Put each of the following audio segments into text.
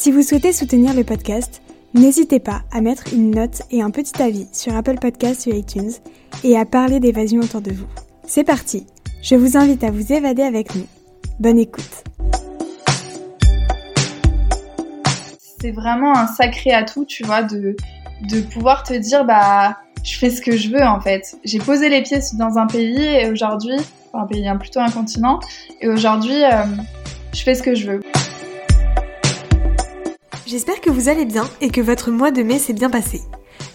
Si vous souhaitez soutenir le podcast, n'hésitez pas à mettre une note et un petit avis sur Apple Podcasts ou iTunes et à parler d'évasion autour de vous. C'est parti, je vous invite à vous évader avec nous. Bonne écoute. C'est vraiment un sacré atout, tu vois, de, pouvoir te dire, bah, je fais ce que je veux en fait. J'ai posé les pieds dans un pays et aujourd'hui, enfin un pays, plutôt un continent, et aujourd'hui, euh, je fais ce que je veux. J'espère que vous allez bien et que votre mois de mai s'est bien passé.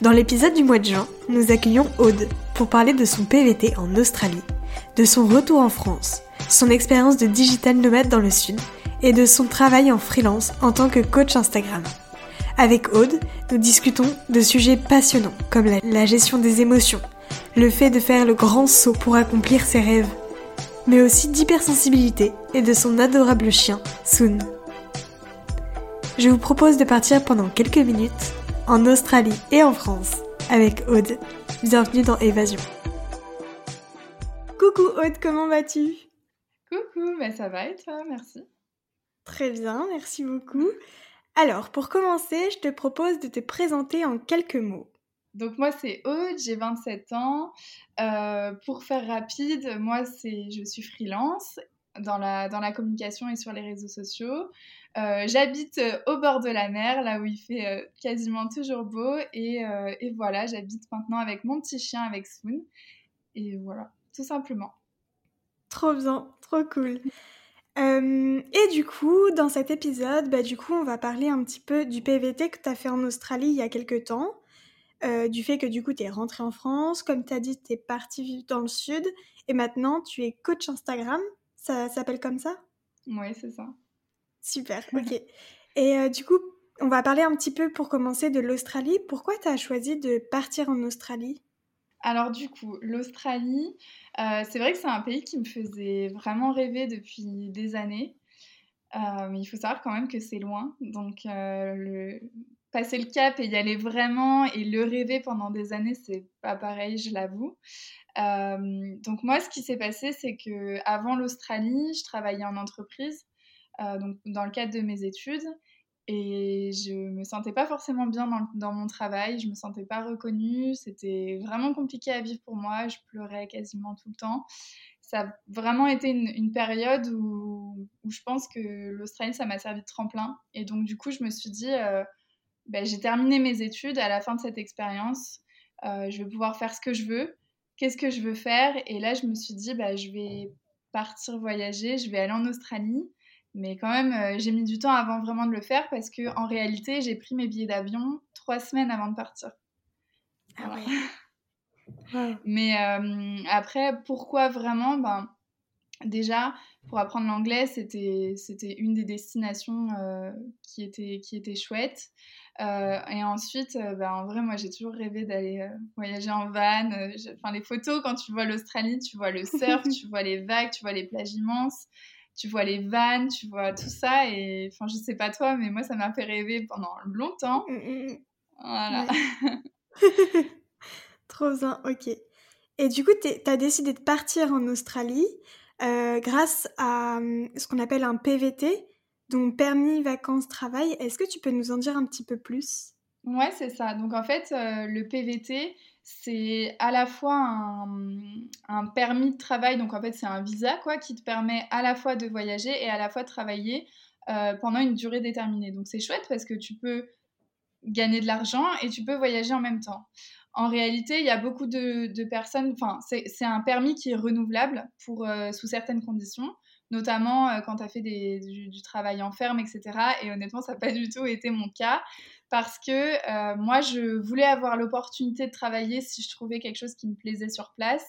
Dans l'épisode du mois de juin, nous accueillons Aude pour parler de son PVT en Australie, de son retour en France, son expérience de digital nomade dans le sud et de son travail en freelance en tant que coach Instagram. Avec Aude, nous discutons de sujets passionnants comme la, gestion des émotions, le fait de faire le grand saut pour accomplir ses rêves, mais aussi d'hypersensibilité et de son adorable chien, Soon je vous propose de partir pendant quelques minutes en Australie et en France avec Aude. Bienvenue dans Évasion. Coucou Aude, comment vas-tu? Coucou, bah ça va et toi, merci. Très bien, merci beaucoup. Alors, pour commencer, je te propose de te présenter en quelques mots. Donc moi c'est Aude, j'ai 27 ans. Euh, pour faire rapide, moi c'est je suis freelance dans la, dans la communication et sur les réseaux sociaux. Euh, j'habite euh, au bord de la mer, là où il fait euh, quasiment toujours beau. Et, et voilà, j'habite maintenant avec mon petit chien, avec Swoon. Et voilà, tout simplement. Trop bien, trop cool. et du coup, dans cet épisode, bah, du coup, on va parler un petit peu du PVT que tu as fait en Australie il y a quelques temps. du fait que du coup, tu es rentré en France. Comme tu as dit, tu es parti dans le sud. Et maintenant, tu es coach Instagram. Ça s'appelle comme ça? Oui, c'est ça. Super, ok. Et euh, du coup, on va parler un petit peu pour commencer de l'Australie. Pourquoi tu as choisi de partir en Australie? Alors du coup, l'Australie, euh, c'est vrai que c'est un pays qui me faisait vraiment rêver depuis des années. Euh, mais il faut savoir quand même que c'est loin. Donc le... passer le cap et y aller vraiment et le rêver pendant des années, c'est pas pareil, je l'avoue. donc moi, ce qui s'est passé, c'est que avant l'Australie, je travaillais en entreprise. Euh, donc dans le cadre de mes études. Et je me sentais pas forcément bien dans, mon travail, je me sentais pas reconnue, c'était vraiment compliqué à vivre pour moi, je pleurais quasiment tout le temps. Ça a vraiment été une, période où, où, je pense que l'Australie, ça m'a servi de tremplin. Et donc du coup, je me suis dit, euh, ben, j'ai terminé mes études à la fin de cette expérience, euh, je vais pouvoir faire ce que je veux, qu'est-ce que je veux faire? Et là, je me suis dit, ben, je vais partir voyager, je vais aller en Australie. Mais quand même, euh, j'ai mis du temps avant vraiment de le faire parce que en réalité, j'ai pris mes billets d'avion trois semaines avant de partir. Ah Mais euh, après, pourquoi vraiment? Ben, Déjà, pour apprendre l'anglais, c'était une des destinations euh, qui, était, qui était chouette. et ensuite, ben, en vrai, moi, j'ai toujours rêvé d'aller voyager en van. Enfin, les photos, quand tu vois l'Australie, tu vois le surf, tu vois les vagues, tu vois les plages immenses tu vois les vannes, tu vois tout ça. Et enfin, je sais pas toi, mais moi, ça m'a fait rêver pendant longtemps. Mmh, mmh, mmh. Voilà. Trop bien, ok. Et du coup, tu as décidé de partir en Australie euh, grâce à ce qu'on appelle un PVT, donc permis vacances travail. Est-ce que tu peux nous en dire un petit peu plus? Ouais, c'est ça. Donc en fait, euh, le PVT, c'est à la fois un, permis de travail, donc en fait c'est un visa quoi, qui te permet à la fois de voyager et à la fois de travailler euh, pendant une durée déterminée. Donc c'est chouette parce que tu peux gagner de l'argent et tu peux voyager en même temps. En réalité, il y a beaucoup de, personnes, enfin c'est un permis qui est renouvelable pour, euh, sous certaines conditions notamment euh, quand tu as fait du, du, travail en ferme, etc. Et honnêtement, ça n'a pas du tout été mon cas parce que euh, moi, je voulais avoir l'opportunité de travailler si je trouvais quelque chose qui me plaisait sur place.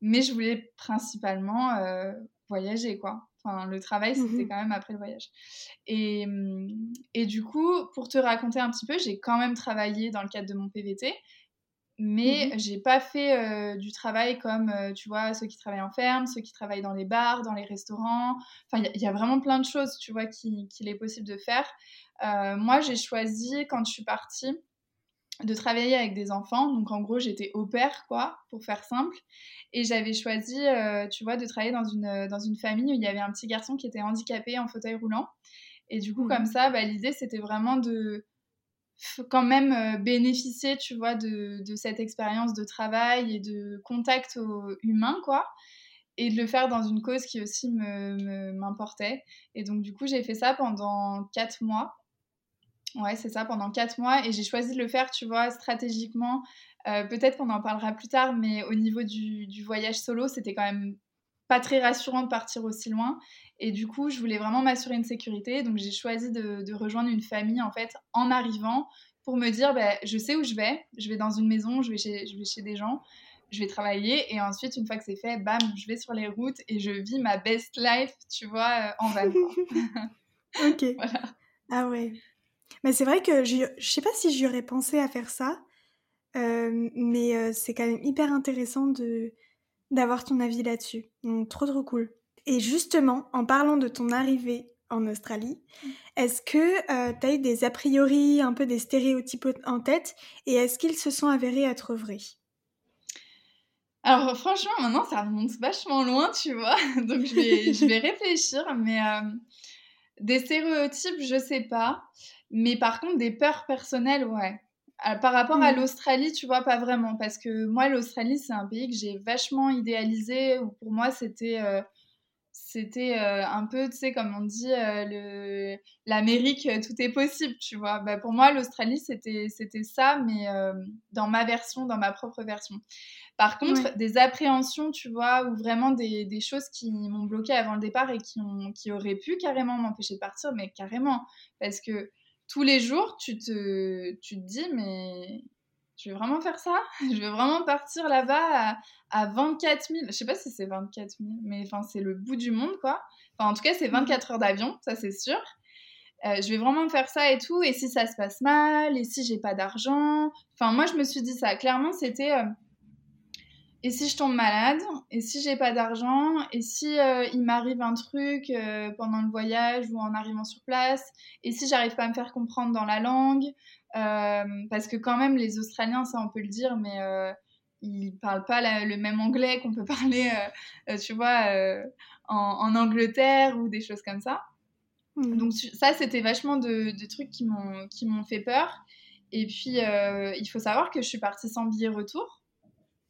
mais je voulais principalement voyager, quoi. Enfin, le travail, c'était mmh quand même après le voyage. Et, mmh, et, du coup, pour te raconter un petit peu, j'ai quand même travaillé dans le cadre de mon PVT, mais mmh j'ai pas fait du travail comme, tu vois, ceux qui travaillent en ferme, ceux qui travaillent dans les bars, dans les restaurants. Enfin, il y, a vraiment plein de choses, tu vois, qu'il est possible de faire. moi, j'ai choisi, quand je suis partie, de travailler avec des enfants. Donc en gros, j'étais au père, quoi, pour faire simple. Et j'avais choisi, tu vois, de travailler dans une, dans une famille où il y avait un petit garçon qui était handicapé en fauteuil roulant. Et du coup, comme mmh. ça, bah, l'idée, c'était vraiment de quand même euh, bénéficier, tu vois, de, cette expérience de travail et de contact humain, quoi. Et de le faire dans une cause qui aussi m'importait. Me, et donc, du coup, j'ai fait ça pendant quatre mois. Ouais, c'est ça, pendant quatre mois. Et j'ai choisi de le faire, tu vois, stratégiquement. Euh, peut-être qu'on en parlera plus tard, mais au niveau du, du voyage solo, c'était quand même pas très rassurant de partir aussi loin. Et du coup, je voulais vraiment m'assurer une sécurité. Donc, j'ai choisi de, de, rejoindre une famille, en fait, en arrivant, pour me dire, bah, je sais où je vais. Je vais dans une maison, je vais chez, je vais chez des gens, je vais travailler. Et ensuite, une fois que c'est fait, bam, je vais sur les routes et je vis ma best life, tu vois, euh, en van. ok. Voilà. Ah ouais. Mais c'est vrai que je, je sais pas si j'y aurais pensé à faire ça, euh, mais euh, c'est quand même hyper intéressant de d'avoir ton avis là-dessus. Donc, trop trop cool. Et justement, en parlant de ton arrivée en Australie, mmh. est-ce que euh, tu as eu des a priori, un peu des stéréotypes en tête, et est-ce qu'ils se sont avérés être vrais? Alors franchement, maintenant, ça remonte vachement loin, tu vois. Donc je vais, je vais réfléchir, mais des stéréotypes, je sais pas. Mais par contre, des peurs personnelles, ouais. Euh, par rapport à mmh. l'Australie, tu vois, pas vraiment. Parce que moi, l'Australie, c'est un pays que j'ai vachement idéalisé. Où pour moi, c'était euh, c'était euh, un peu, tu sais, comme on dit, le l'Amérique, tout est possible, tu vois. Bah, pour moi, l'Australie, c'était ça, mais dans ma version, dans ma propre version. Par contre, des appréhensions, tu vois, ou vraiment des, des choses qui m'ont bloqué avant le départ et qui, ont, qui auraient pu carrément m'empêcher de partir, mais carrément. Parce que tous les jours, tu te, tu te dis, mais je vais vraiment faire ça? Je vais vraiment partir là-bas à, 24 000. Je sais pas si c'est 24 000, mais enfin, c'est le bout du monde, quoi. Enfin, en tout cas, c'est 24 heures d'avion, ça c'est sûr. Euh, je vais vraiment faire ça et tout. Et si ça se passe mal, et si j'ai pas d'argent? Enfin, moi, je me suis dit ça. Clairement, c'était. Euh, et si je tombe malade Et si j'ai pas d'argent Et si euh, il m'arrive un truc euh, pendant le voyage ou en arrivant sur place Et si j'arrive pas à me faire comprendre dans la langue euh, Parce que quand même, les Australiens, ça on peut le dire, mais ils parlent pas le même anglais qu'on peut parler, tu vois, en, Angleterre ou des choses comme ça. Mmh. Donc ça, c'était vachement de, de trucs qui m'ont fait peur. Et puis, il faut savoir que je suis partie sans billet retour.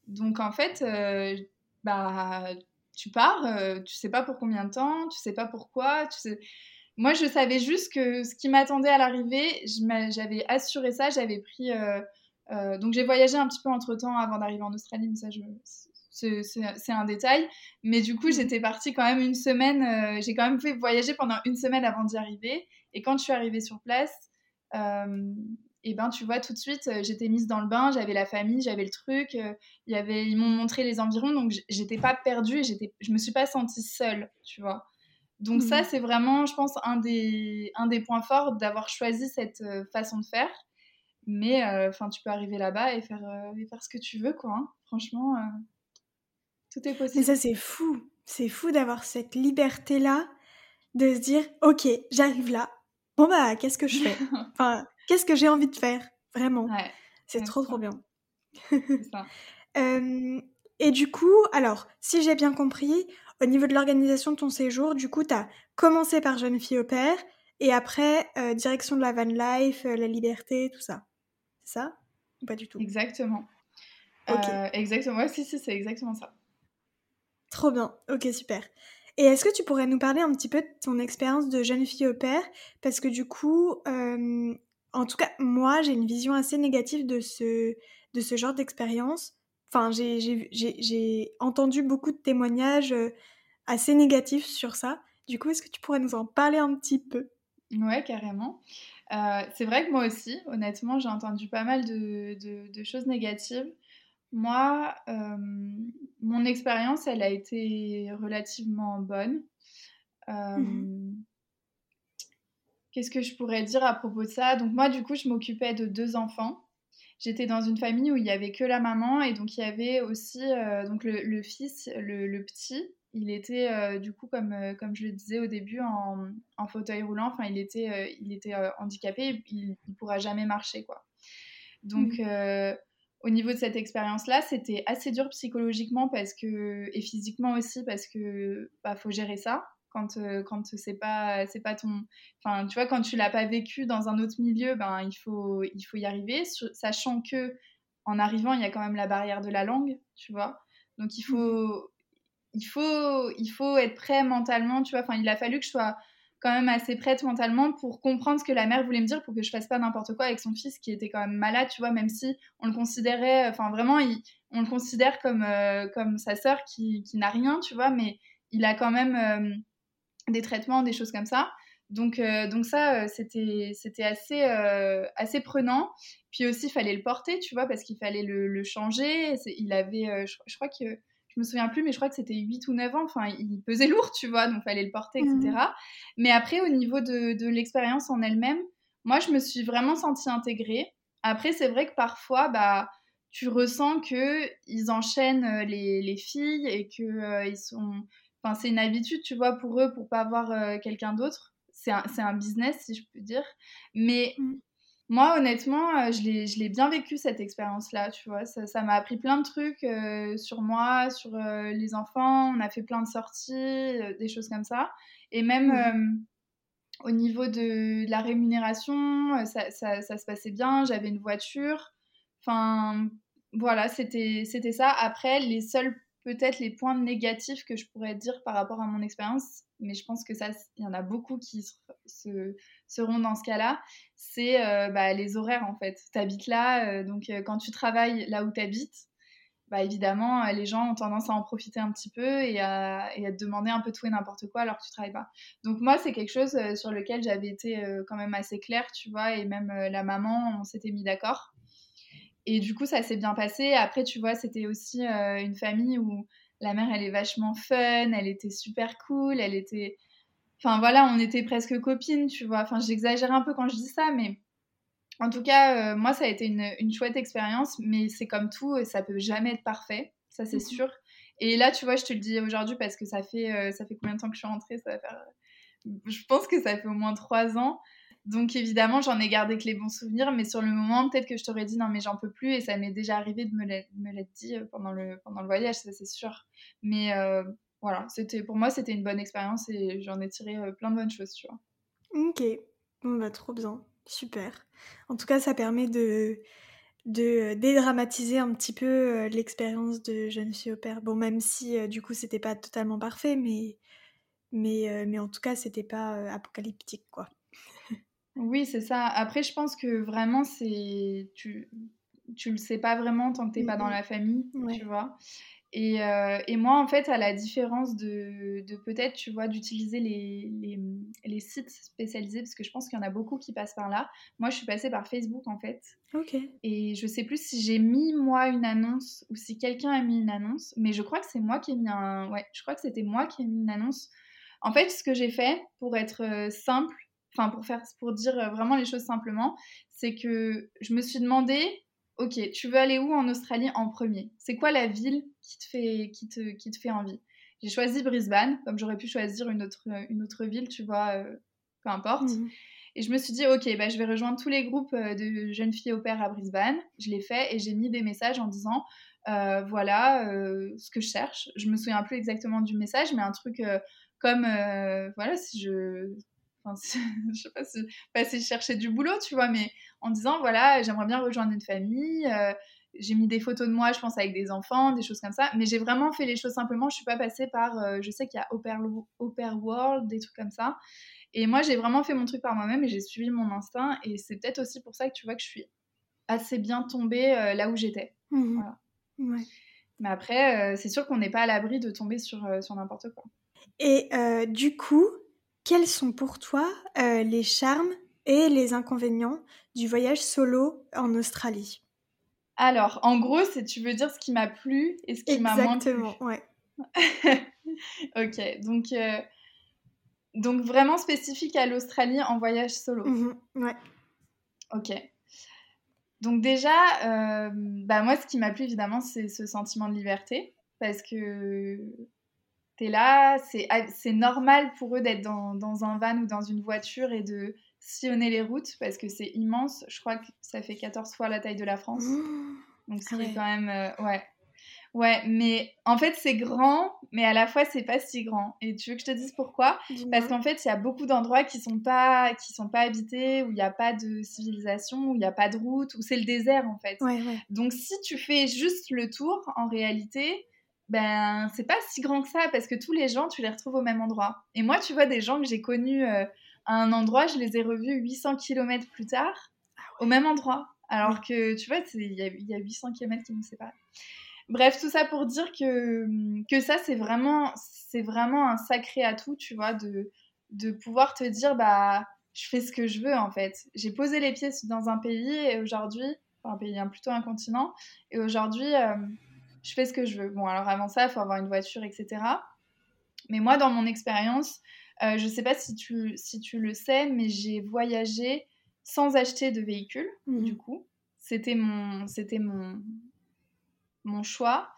Donc en fait, euh, bah, tu pars, euh, tu sais pas pour combien de temps, tu sais pas pourquoi, tu sais... Moi, je savais juste que ce qui m'attendait à l'arrivée, j'avais assuré ça, j'avais pris... Euh, donc j'ai voyagé un petit peu entre-temps avant d'arriver en Australie, mais ça, je... c'est un détail. Mais du coup, mmh. j'étais partie quand même une semaine, j'ai quand même fait voyager pendant une semaine avant d'y arriver. Et quand je suis arrivée sur place, et ben tu vois tout de suite euh, j'étais mise dans le bain j'avais la famille j'avais le truc euh, il y avait ils m'ont montré les environs donc j'étais pas perdue et j'étais je me suis pas sentie seule tu vois. Donc ça mmh. c'est vraiment je pense un des un des points forts d'avoir choisi cette euh, façon de faire. Mais enfin tu peux arriver là-bas et faire et faire ce que tu veux quoi hein. franchement tout est possible. Mais ça c'est fou. C'est fou d'avoir cette liberté là de se dire ok j'arrive là. Bon bah qu'est-ce que je fais? Enfin qu'est-ce que j'ai envie de faire? Vraiment. c'est trop, trop bien. ça. et du coup, alors, si j'ai bien compris, au niveau de l'organisation de ton séjour, du coup, tu as commencé par jeune fille au père et après, euh, direction de la van life, euh, la liberté, tout ça. C'est ça? Ou pas du tout? Exactement. Ok. Euh, exactement. Ouais, si, si, c'est exactement ça. Trop bien. Ok, super. Et est-ce que tu pourrais nous parler un petit peu de ton expérience de jeune fille au père Parce que du coup, en tout cas, moi, j'ai une vision assez négative de ce, de ce genre d'expérience. Enfin, j'ai entendu beaucoup de témoignages euh, assez négatifs sur ça. Du coup, est-ce que tu pourrais nous en parler un petit peu? Ouais, carrément. Euh, c'est vrai que moi aussi, honnêtement, j'ai entendu pas mal de, de, choses négatives. moi, mon expérience, elle a été relativement bonne. Mmh qu'est-ce que je pourrais dire à propos de ça? Donc moi, du coup, je m'occupais de deux enfants. J'étais dans une famille où il y avait que la maman et donc il y avait aussi donc le, fils, le, petit, il était euh, du coup, comme, euh, comme je le disais au début, en, en fauteuil roulant. Enfin, il était, euh, il était handicapé, il ne pourra jamais marcher, quoi. Donc, mmh. au niveau de cette expérience-là, c'était assez dur psychologiquement parce que, et physiquement aussi, parce que bah, faut gérer ça quand, quand c'est pas, c'est pas ton. Enfin, tu vois, quand tu l'as pas vécu dans un autre milieu, ben, il, faut, il faut y arriver, sachant que en arrivant, il y a quand même la barrière de la langue, tu vois. Donc, il faut, il faut, il faut être prêt mentalement, tu vois. Enfin, il a fallu que je sois quand même assez prête mentalement pour comprendre ce que la mère voulait me dire pour que je fasse pas n'importe quoi avec son fils qui était quand même malade, tu vois, même si on le considérait, enfin vraiment, on le considère comme, euh, comme sa sœur qui, qui n'a rien, tu vois, mais il a quand même euh, des traitements, des choses comme ça. Donc, euh, donc ça, c'était, c'était assez, assez prenant. Puis aussi, il fallait le porter, tu vois, parce qu'il fallait le, changer. Il avait, je, crois que je me souviens plus, mais je crois que c'était 8 ou 9 ans. Enfin, il pesait lourd, tu vois, donc fallait le porter, etc. Mmh. Mais après, au niveau de, l'expérience en elle-même, moi, je me suis vraiment sentie intégrée. Après, c'est vrai que parfois, bah, tu ressens que ils enchaînent euh, les, filles et que euh, ils sont. Enfin, c'est une habitude, tu vois, pour eux, pour pas avoir euh, quelqu'un d'autre. C'est un, un, business, si je peux dire. Mais mmh. Moi, honnêtement, euh, je l'ai bien vécu cette expérience-là, tu vois. Ça m'a appris plein de trucs euh, sur moi, sur les enfants. On a fait plein de sorties, des choses comme ça. Et même mmh. au niveau de, la rémunération, ça, ça, se passait bien. J'avais une voiture. Enfin, voilà, c'était ça. Après, les seuls peut-être les points négatifs que je pourrais dire par rapport à mon expérience, mais je pense que ça, il y en a beaucoup qui se, seront dans ce cas-là, c'est euh, bah, les horaires en fait. Tu habites là, euh, donc euh, quand tu travailles là où tu habites, bah, évidemment, les gens ont tendance à en profiter un petit peu et à, te demander un peu tout et n'importe quoi alors que tu travailles pas. Donc moi, c'est quelque chose sur lequel j'avais été quand même assez claire, tu vois, et même la maman, on s'était mis d'accord. Et du coup, ça s'est bien passé. Après, tu vois, c'était aussi euh, une famille où la mère, elle est vachement fun, elle était super cool, elle était... Enfin voilà, on était presque copines, tu vois. Enfin, j'exagère un peu quand je dis ça, mais en tout cas, euh, moi, ça a été une, une chouette expérience, mais c'est comme tout, ça peut jamais être parfait, ça c'est mmh sûr. Et là, tu vois, je te le dis aujourd'hui parce que ça fait, euh, ça fait combien de temps que je suis rentrée? Ça va faire... Je pense que ça fait au moins trois ans. Donc évidemment, j'en ai gardé que les bons souvenirs, mais sur le moment, peut-être que je t'aurais dit non, mais j'en peux plus, et ça m'est déjà arrivé de me l'être dit euh, pendant le, voyage, ça c'est sûr. Mais euh, voilà, c'était pour moi, c'était une bonne expérience et j'en ai tiré euh, plein de bonnes choses, tu vois. Ok, bah trop bien, super. En tout cas, ça permet de dédramatiser un petit peu l'expérience de jeune fille au père. Bon, même si du coup c'était pas totalement parfait, mais en tout cas c'était pas apocalyptique quoi. Oui, c'est ça. Après, je pense que vraiment, c'est tu tu le sais pas vraiment tant que t'es pas dans la famille, tu vois. Et, euh, et, moi, en fait, à la différence de, de peut-être, tu vois, d'utiliser les, les, les, sites spécialisés, parce que je pense qu'il y en a beaucoup qui passent par là. Moi, je suis passée par Facebook, en fait. Ok. Et je sais plus si j'ai mis, moi, une annonce ou si quelqu'un a mis une annonce, mais je crois que c'est moi qui ai mis un... Ouais, je crois que c'était moi qui ai mis une annonce. En fait, ce que j'ai fait, pour être euh, simple, enfin pour faire pour dire euh, vraiment les choses simplement, c'est que je me suis demandé OK, tu veux aller où en Australie en premier? C'est quoi la ville qui te fait qui te, qui te fait envie? J'ai choisi Brisbane, comme j'aurais pu choisir une autre une autre ville, tu vois, euh, peu importe. Mmh et je me suis dit, ok, bah, je vais rejoindre tous les groupes euh, de jeunes filles au père à Brisbane. Je l'ai fait et j'ai mis des messages en disant, voilà ce que je cherche. Je me souviens plus exactement du message, mais un truc comme, voilà, si je Enfin, je sais pas si, pas si je cherchais du boulot, tu vois, mais en disant, voilà, j'aimerais bien rejoindre une famille. Euh, j'ai mis des photos de moi, je pense, avec des enfants, des choses comme ça. Mais j'ai vraiment fait les choses simplement. Je suis pas passée par, euh, je sais qu'il y a Oper, World, des trucs comme ça. Et moi, j'ai vraiment fait mon truc par moi-même et j'ai suivi mon instinct. Et c'est peut-être aussi pour ça que tu vois que je suis assez bien tombée euh, là où j'étais. Mmh ouais. Mais après, c'est sûr qu'on n'est pas à l'abri de tomber sur, sur n'importe quoi. Et du coup, quels sont pour toi euh, les charmes et les inconvénients du voyage solo en Australie? Alors, en gros, c'est tu veux dire ce qui m'a plu et ce qui m'a moins plu? Exactement, ouais. ok, donc, euh, donc vraiment spécifique à l'Australie en voyage solo. Mhm, ouais. Ok. Donc déjà, euh, bah moi, ce qui m'a plu, évidemment, c'est ce sentiment de liberté. Parce que tu es là, c'est normal pour eux d'être dans, dans, un van ou dans une voiture et de sillonner les routes parce que c'est immense. Je crois que ça fait 14 fois la taille de la France. Donc c'est ah quand même... Euh, ouais. Ouais, mais en fait c'est grand, mais à la fois c'est pas si grand. Et tu veux que je te dise pourquoi? Parce qu'en fait il y a beaucoup d'endroits qui sont pas qui sont pas habités, où il n'y a pas de civilisation, où il n'y a pas de route, où c'est le désert en fait. Ouais, ouais. Donc si tu fais juste le tour, en réalité, ben c'est pas si grand que ça parce que tous les gens tu les retrouves au même endroit. Et moi tu vois des gens que j'ai connus euh, à un endroit, je les ai revus 800 km plus tard ah au même endroit. Alors que tu vois il y, y, a 800 km qui nous séparent. Bref, tout ça pour dire que, que ça, c'est vraiment, c'est vraiment un sacré atout, tu vois, de, de pouvoir te dire, bah, je fais ce que je veux, en fait. J'ai posé les pieds dans un pays et aujourd'hui, enfin, un pays, hein, plutôt un continent, et aujourd'hui, euh, je fais ce que je veux. Bon, alors avant ça, il faut avoir une voiture, etc. Mais moi, dans mon expérience, euh, je ne sais pas si tu, si tu le sais, mais j'ai voyagé sans acheter de véhicule, mmh. du coup. C'était mon, c'était mon, mon choix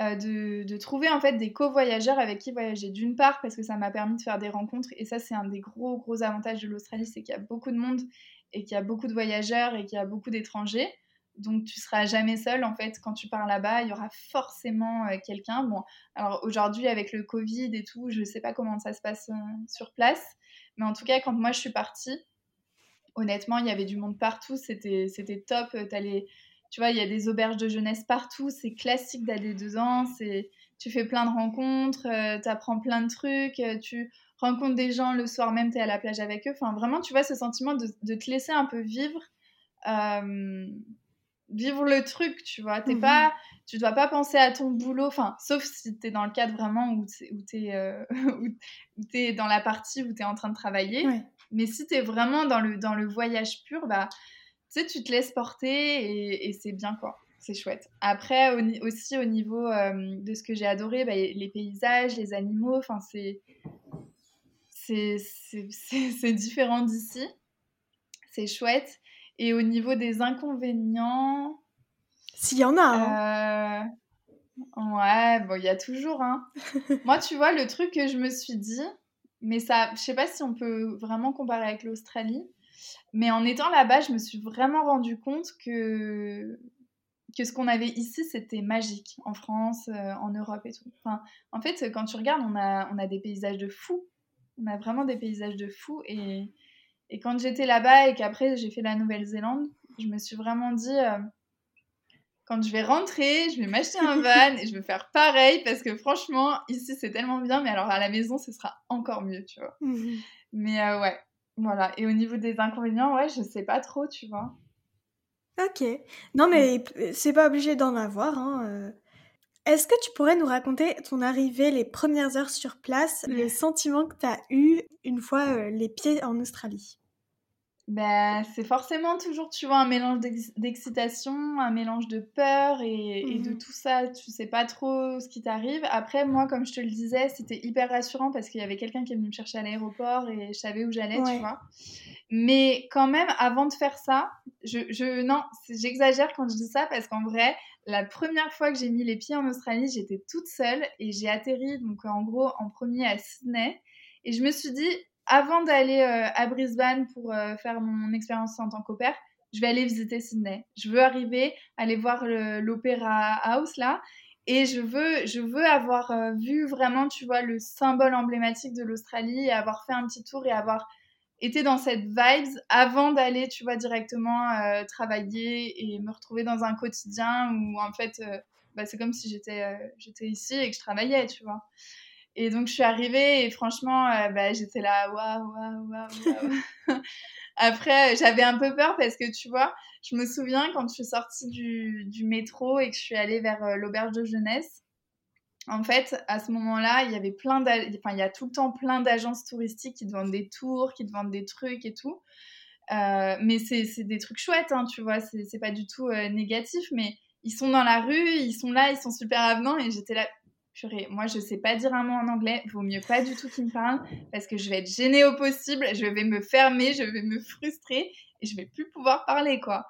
euh, de, trouver en fait des co-voyageurs avec qui voyager. D'une part parce que ça m'a permis de faire des rencontres et ça c'est un des gros gros avantages de l'Australie, c'est qu'il y a beaucoup de monde et qu'il y a beaucoup de voyageurs et qu'il y a beaucoup d'étrangers. Donc tu seras jamais seul en fait quand tu pars là-bas, il y aura forcément euh, quelqu'un. Bon, alors aujourd'hui avec le Covid et tout, je sais pas comment ça se passe euh, sur place, mais en tout cas quand moi je suis partie, honnêtement il y avait du monde partout, c'était c'était top. T'allais tu vois, il y a des auberges de jeunesse partout, c'est classique d'aller dedans, c'est tu fais plein de rencontres, euh, tu apprends plein de trucs, euh, tu rencontres des gens le soir même, tu es à la plage avec eux. Enfin, vraiment, tu vois, ce sentiment de, te laisser un peu vivre, euh, vivre le truc, tu vois. T'es mmh pas, tu dois pas penser à ton boulot, enfin, sauf si tu es dans le cadre vraiment où tu es, es, dans la partie où tu es en train de travailler. Mais si tu es vraiment dans le, dans le voyage pur, bah tu sais, tu te laisses porter et, c'est bien, quoi. C'est chouette. Après, aussi au niveau euh, de ce que j'ai adoré, bah, les paysages, les animaux, enfin, c'est. C'est différent d'ici. C'est chouette. Et au niveau des inconvénients. S'il y en a. Hein. Euh, ouais, bon, il y a toujours. Hein. Moi, tu vois, le truc que je me suis dit, mais ça, je sais pas si on peut vraiment comparer avec l'Australie, mais en étant là-bas, je me suis vraiment rendu compte que, que ce qu'on avait ici, c'était magique en France, euh, en Europe et tout. Enfin, en fait, quand tu regardes, on a, on a des paysages de fou. On a vraiment des paysages de fou. Et, et quand j'étais là-bas et qu'après j'ai fait la Nouvelle-Zélande, je me suis vraiment dit, euh, quand je vais rentrer, je vais m'acheter un van et je vais faire pareil parce que franchement, ici c'est tellement bien, mais alors à la maison, ce sera encore mieux, tu vois. Mmh mais euh, ouais, voilà. Et au niveau des inconvénients, ouais, je sais pas trop, tu vois. Ok. Non, mais c'est pas obligé d'en avoir. Hein, euh. Est-ce que tu pourrais nous raconter ton arrivée, les premières heures sur place, le sentiment que tu as eu une fois euh, les pieds en Australie? Ben, c'est forcément toujours, tu vois, un mélange d'excitation, un mélange de peur et, de mmh tout ça. Tu sais pas trop ce qui t'arrive. Après, moi, comme je te le disais, c'était hyper rassurant parce qu'il y avait quelqu'un qui est venu me chercher à l'aéroport et je savais où j'allais, tu vois. Mais quand même, avant de faire ça, je, je non, j'exagère quand je dis ça parce qu'en vrai, la première fois que j'ai mis les pieds en Australie, j'étais toute seule et j'ai atterri, donc en gros, en premier à Sydney. Et je me suis dit, avant d'aller euh, à Brisbane pour euh, faire mon expérience en tant qu'opère, je vais aller visiter Sydney. Je veux arriver, aller voir l'Opéra House là. Et je veux, je veux avoir euh, vu vraiment, tu vois, le symbole emblématique de l'Australie et avoir fait un petit tour et avoir été dans cette vibes avant d'aller, tu vois, directement travailler et me retrouver dans un quotidien où en fait, bah, c'est comme si j'étais j'étais ici et que je travaillais, tu vois. Et donc, je suis arrivée et franchement, euh, bah, j'étais là, waouh, waouh, waouh, waouh. Après, j'avais un peu peur parce que tu vois, je me souviens quand je suis sortie du, métro et que je suis allée vers euh, l'auberge de jeunesse. En fait, à ce moment-là, il y avait plein enfin, il y a tout le temps plein d'agences touristiques qui te vendent des tours, qui te vendent des trucs et tout. mais c'est des trucs chouettes, hein, tu vois, c'est pas du tout négatif, mais ils sont dans la rue, ils sont là, ils sont super avenants, et j'étais là, purée, moi je sais pas dire un mot en anglais, vaut mieux pas du tout qu'ils me parlent, parce que je vais être gênée au possible, je vais me fermer, je vais me frustrer, et je vais plus pouvoir parler, quoi.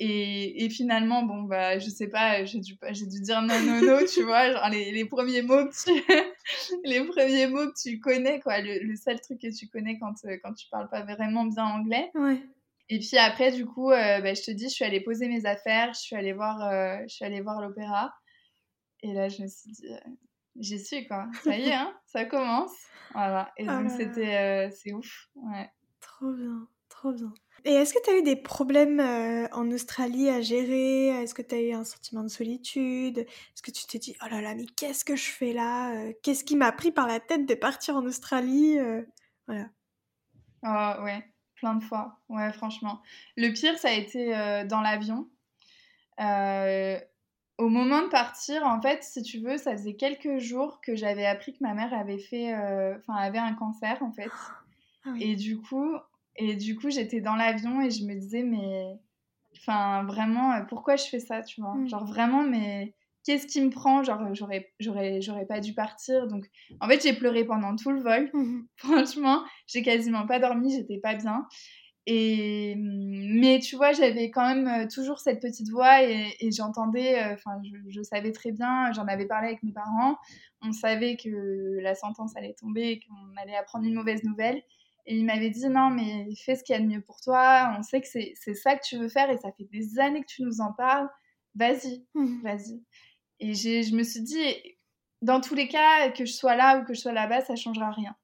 Et, et, finalement, bon, bah, je sais pas, j'ai dû, j'ai dû dire non, non, non, tu vois, genre les, les, premiers mots que tu, les premiers mots que tu connais, quoi, le, seul truc que tu connais quand, euh, quand tu parles pas vraiment bien anglais. Ouais. Et puis après, du coup, euh, bah, je te dis, je suis allée poser mes affaires, je suis allée voir, euh, je suis allée voir l'opéra. Et là, je me suis dit, j'y suis, quoi. Ça y est, hein, ça commence. Voilà. Et oh donc, c'était, c'est ouf. Ouais. Trop bien, trop bien. Et est-ce que tu as eu des problèmes euh, en Australie à gérer? Est-ce que tu as eu un sentiment de solitude? Est-ce que tu t'es dit oh là là mais qu'est-ce que je fais là? Euh, Qu'est-ce qui m'a pris par la tête de partir en Australie euh, Voilà. Oh, ouais, plein de fois. Ouais, franchement. Le pire ça a été dans l'avion. Au moment de partir, en fait, si tu veux, ça faisait quelques jours que j'avais appris que ma mère avait fait, enfin, avait un cancer en fait. Ah Et du coup, et du coup, j'étais dans l'avion et je me disais, mais. Enfin, vraiment, euh, pourquoi je fais ça, tu vois? Mm. Genre, vraiment, mais qu'est-ce qui me prend? Genre, j'aurais, j'aurais, j'aurais pas dû partir. Donc, en fait, j'ai pleuré pendant tout le vol. Mm-hmm. Franchement, j'ai quasiment pas dormi, j'étais pas bien. Et mais tu vois, j'avais quand même euh, toujours cette petite voix et, j'entendais, euh, enfin, je, je, savais très bien, j'en avais parlé avec mes parents, on savait que la sentence allait tomber et qu'on allait apprendre une mauvaise nouvelle. Et il m'avait dit non, mais fais ce qu'il y a de mieux pour toi. On sait que c'est ça que tu veux faire et ça fait des années que tu nous en parles. Vas-y, mmh. vas-y. Et je me suis dit, dans tous les cas, que je sois là ou que je sois là-bas, ça changera rien.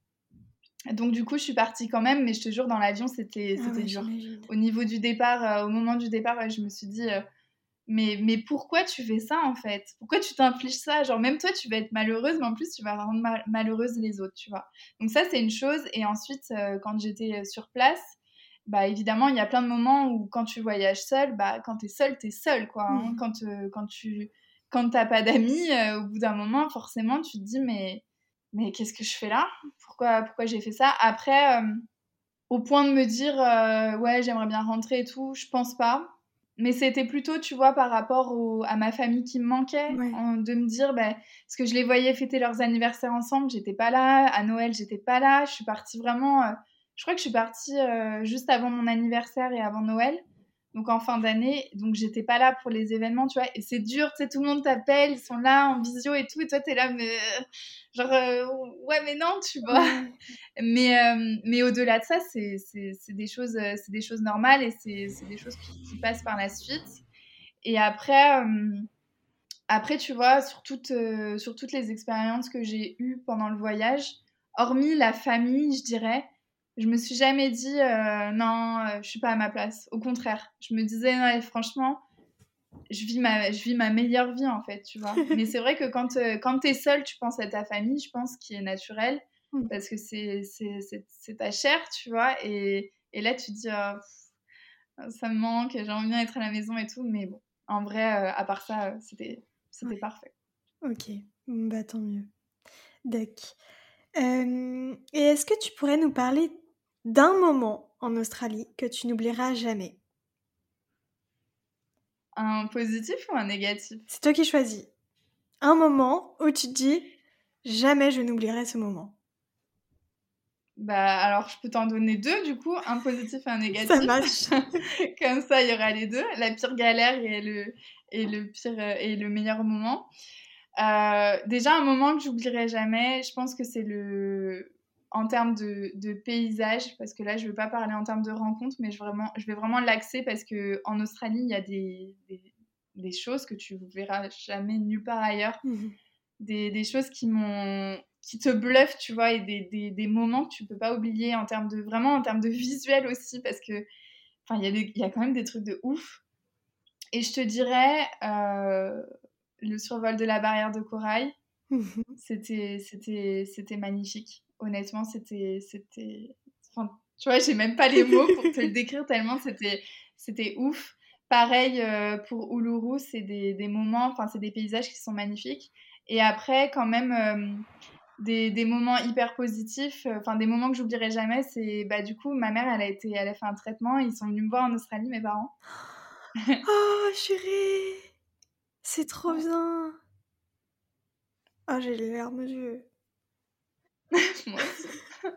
Donc du coup, je suis partie quand même, mais je te jure, dans l'avion, c'était ah dur. Au niveau du départ, euh, au moment du départ, je me suis dit, euh, mais, mais pourquoi tu fais ça en fait? Pourquoi tu t'infliges ça? Genre même toi tu vas être malheureuse, mais en plus tu vas rendre malheureuse les autres, tu vois. Donc ça c'est une chose. Et ensuite euh, quand j'étais sur place, bah évidemment il y a plein de moments où quand tu voyages seule, bah quand t'es seule, t'es seule quoi. Hein. Mmh. Quand, quand tu quand t'as pas d'amis, au bout d'un moment forcément tu te dis mais mais qu'est-ce que je fais là? Pourquoi pourquoi j'ai fait ça? Après au point de me dire ouais j'aimerais bien rentrer et tout, je pense pas. Mais c'était plutôt, tu vois, par rapport à ma famille qui me manquait, de me dire, bah, parce que je les voyais fêter leurs anniversaires ensemble, j'étais pas là, à Noël, j'étais pas là, je suis partie vraiment, euh, je crois que je suis partie euh, juste avant mon anniversaire et avant Noël donc en fin d'année, donc j'étais pas là pour les événements, tu vois, et c'est dur, tu sais, tout le monde t'appelle, ils sont là en visio et tout, et toi t'es là, mais genre, euh, ouais, mais non, tu vois. mais euh, mais au-delà de ça, c'est des, choses, euh, des choses normales et c'est des choses qui, passent par la suite. Et après, après tu vois, sur toutes, sur toutes les expériences que j'ai eues pendant le voyage, hormis la famille, je dirais, je me suis jamais dit euh, non, euh, je suis pas à ma place. Au contraire, je me disais non, franchement, je vis ma je vis ma meilleure vie en fait, tu vois. Mais c'est vrai que quand euh, quand tu es seule, tu penses à ta famille, je pense qui est naturel mm. parce que c'est c'est ta chair, tu vois et, et là tu te dis oh, ça me manque, j'ai envie d'être à la maison et tout, mais bon, en vrai à part ça, c'était c'était parfait. OK. Bah tant mieux. D'accord. Et est-ce que tu pourrais nous parler d'un moment en Australie que tu n'oublieras jamais? Un positif ou un négatif? C'est toi qui choisis. Un moment où tu te dis jamais je n'oublierai ce moment. Bah alors je peux t'en donner deux du coup, un positif et un négatif. Ça marche. Comme ça il y aura les deux, la pire galère et le, et le pire euh, et le meilleur moment. Euh, déjà un moment que j'oublierai jamais, je pense que c'est le en termes de, de, paysage, parce que là, je ne veux pas parler en termes de rencontres, mais je, vraiment, je vais vraiment l'axer parce qu'en Australie, il y a des, des, choses que tu ne verras jamais nulle part ailleurs. Mhm. Des, des, choses qui m'ont qui te bluffent, tu vois, et des, des, moments que tu peux pas oublier en termes de vraiment en termes de visuel aussi, parce que enfin il y, y, a quand même des trucs de ouf. Et je te dirais euh, le survol de la barrière de corail, mhm. c'était c'était c'était magnifique honnêtement, c'était. c'était... Enfin, tu vois, j'ai même pas les mots pour te le décrire tellement c'était, c'était ouf. Pareil euh, pour Uluru, c'est des, des moments, enfin, c'est des paysages qui sont magnifiques. Et après, quand même, euh, des, des, moments hyper positifs, enfin des moments que j'oublierai jamais, c'est bah du coup ma mère elle a été, elle a fait un traitement, ils sont venus me voir en Australie mes parents. oh chérie, c'est trop bien. Ah j'ai les larmes aux yeux. Moi aussi.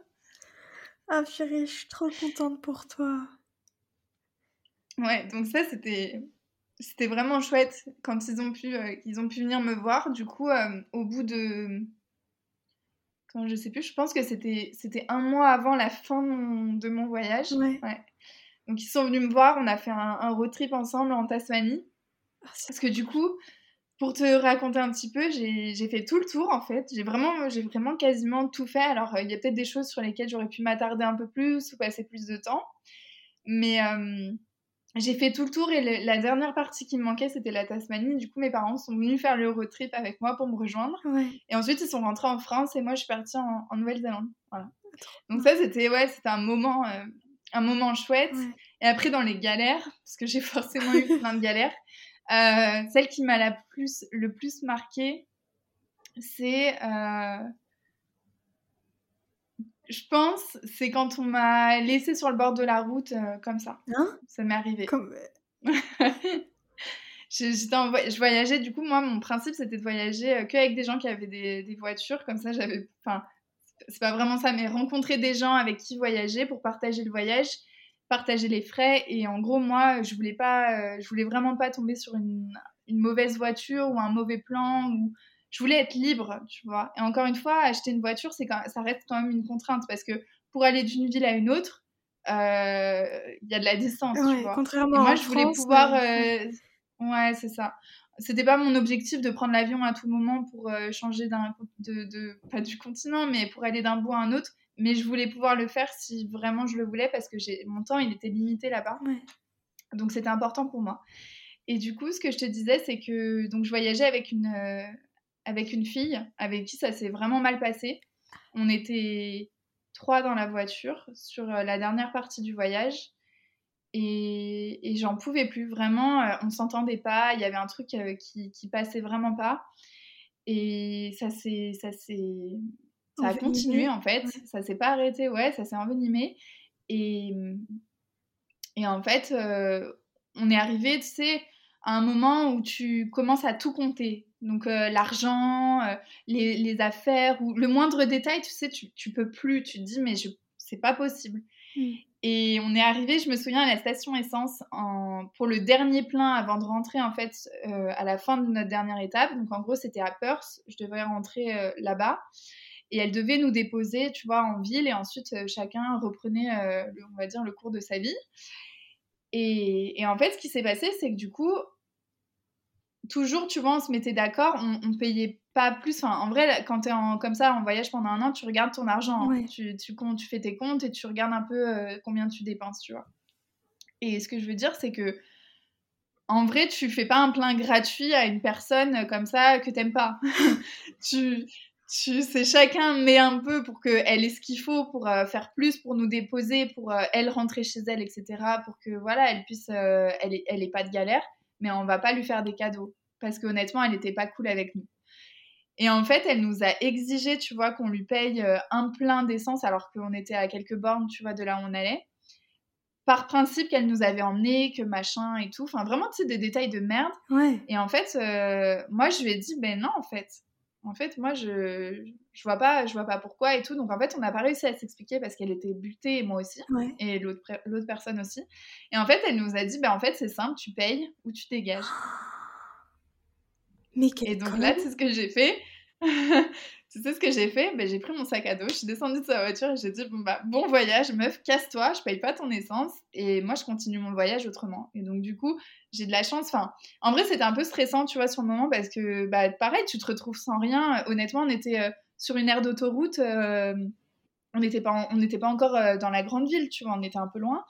ah chérie, je suis trop contente pour toi. Ouais, donc ça c'était c'était vraiment chouette quand ils ont pu euh, ils ont pu venir me voir. Du coup, euh, au bout de quand je sais plus, je pense que c'était c'était un mois avant la fin de mon, voyage. Ouais. Donc ils sont venus me voir, on a fait un, road trip ensemble en Tasmanie. Parce que du coup, pour te raconter un petit peu, j'ai fait tout le tour en fait. J'ai vraiment, j'ai vraiment quasiment tout fait. Alors il y a peut-être des choses sur lesquelles j'aurais pu m'attarder un peu plus ou passer plus de temps. Mais, euh, j'ai fait tout le tour et la dernière partie qui me manquait, c'était la Tasmanie. Du coup, mes parents sont venus faire le road trip avec moi pour me rejoindre. Et ensuite, ils sont rentrés en France et moi, je suis partie en, Nouvelle-Zélande. Voilà. Donc ça, c'était ouais, c'était un moment, euh, un moment chouette. Et après, dans les galères, parce que j'ai forcément eu plein de galères, euh, celle qui m'a la plus, le plus marquée, c'est euh, je pense, c'est quand on m'a laissé sur le bord de la route euh, comme ça. Hein? Ça m'est arrivé. Comme... je voyageais, du coup, moi, mon principe, c'était de voyager qu'avec des gens qui avaient des, des voitures. Comme ça, j'avais. Enfin, c'est pas vraiment ça, mais rencontrer des gens avec qui voyager pour partager le voyage, partager les frais. Et en gros, moi, je voulais pas. Euh, je voulais vraiment pas tomber sur une, une mauvaise voiture ou un mauvais plan ou je voulais être libre, tu vois. Et encore une fois, acheter une voiture, c'est ça reste quand même une contrainte parce que pour aller d'une ville à une autre, euh, il y a de la distance, tu vois. Contrairement moi, je voulais pouvoir. Euh, ouais, c'est ça. C'était pas mon objectif de prendre l'avion à tout moment pour euh, changer d'un de, de, pas du continent, mais pour aller d'un bout à un autre. Mais je voulais pouvoir le faire si vraiment je le voulais parce que mon temps il était limité là-bas. Donc c'était important pour moi. Et du coup, ce que je te disais, c'est que donc je voyageais avec une avec une fille avec qui ça s'est vraiment mal passé. On était trois dans la voiture sur euh, la dernière partie du voyage et, j'en pouvais plus. Vraiment, euh, on s'entendait pas. Il y avait un truc euh, qui, qui passait vraiment pas. Et ça s'est, ça s'est, ça a continué en fait. Ça s'est pas arrêté. Ouais, ça s'est envenimé. Et, et en fait, on est arrivé, tu sais, à un moment où tu commences à tout compter. Donc euh, l'argent, euh, les, affaires, ou le moindre détail, tu sais, tu, tu peux plus. Tu te dis, mais je, c'est pas possible. Mm. Et on est arrivé, je me souviens, à la station essence en, pour le dernier plein avant de rentrer, en fait, euh, à la fin de notre dernière étape. Donc en gros, c'était à Perth. Je devais rentrer là-bas. Et elle devait nous déposer, tu vois, en ville. Et ensuite, chacun reprenait, on va dire, le cours de sa vie. Et, et en fait, ce qui s'est passé, c'est que du coup, toujours, tu vois, on se mettait d'accord, on, ne payait pas plus. Enfin, en vrai, quand tu es en, comme ça en voyage pendant un an, tu regardes ton argent. Tu, tu, tu, fais tes comptes et tu regardes un peu euh, combien tu dépenses, tu vois. Et ce que je veux dire, c'est que en vrai, tu fais pas un plein gratuit à une personne comme ça que t'aimes pas. tu c'est chacun met un peu pour qu'elle ait ce qu'il faut pour euh, faire plus, pour nous déposer, pour euh, elle rentrer chez elle, etc. Pour que voilà, elle puisse, elle, ait, elle ait pas de galère mais on va pas lui faire des cadeaux parce qu'honnêtement, elle n'était pas cool avec nous. Et en fait, elle nous a exigé, tu vois, qu'on lui paye euh, un plein d'essence alors qu'on était à quelques bornes, tu vois, de là où on allait. Par principe qu'elle nous avait emmené, que machin et tout. Enfin, vraiment, tu sais, des détails de merde. Et en fait, euh, moi, je lui ai dit, ben non, en fait en fait, moi, je, je vois pas, je vois pas pourquoi et tout. Donc, en fait, on n'a pas réussi à s'expliquer parce qu'elle était butée et moi aussi, et l'autre, l'autre personne aussi. Et en fait, elle nous a dit, bah, en fait, c'est simple, tu payes ou tu dégages. Mais et donc là, c'est ce que j'ai fait. Tu sais ce que j'ai fait? Ben, J'ai pris mon sac à dos, je suis descendue de sa voiture et j'ai dit bon, bah, bon voyage, meuf, casse-toi, je paye pas ton essence et moi je continue mon voyage autrement. Et donc, du coup, j'ai de la chance. Enfin, en vrai, c'était un peu stressant, tu vois, sur le moment parce que, bah, pareil, tu te retrouves sans rien. Honnêtement, on était euh, sur une aire d'autoroute, euh, on n'était pas, on pas encore euh, dans la grande ville, tu vois, on était un peu loin.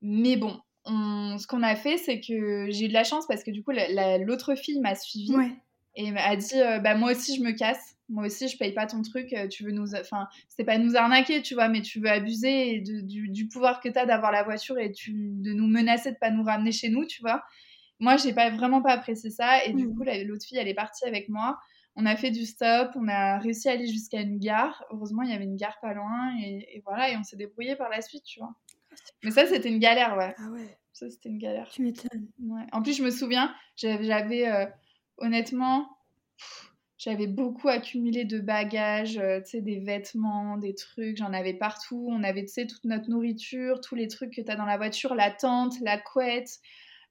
Mais bon, ce qu'on a fait, c'est que j'ai eu de la chance parce que du coup, l'autre fille m'a suivie et a dit bah, Moi aussi, je me casse moi aussi je paye pas ton truc euh, tu veux nous enfin c'est pas nous arnaquer tu vois mais tu veux abuser du, pouvoir que tu as d'avoir la voiture et tu, de nous menacer de pas nous ramener chez nous tu vois moi j'ai pas vraiment pas apprécié ça et du mmh. coup l'autre fille elle est partie avec moi on a fait du stop, on a réussi à aller jusqu'à une gare. Heureusement, il y avait une gare pas loin et, voilà, et on s'est débrouillé par la suite, tu vois. Ah, Mais ça, c'était une galère, ouais. Ah ouais. Ça, c'était une galère. Tu m'étonnes. Ouais. En plus, je me souviens, j'avais euh, honnêtement, j'avais beaucoup accumulé de bagages, euh, tu sais, des vêtements, des trucs, j'en avais partout. On avait, tu sais, toute notre nourriture, tous les trucs que tu as dans la voiture, la tente, la couette,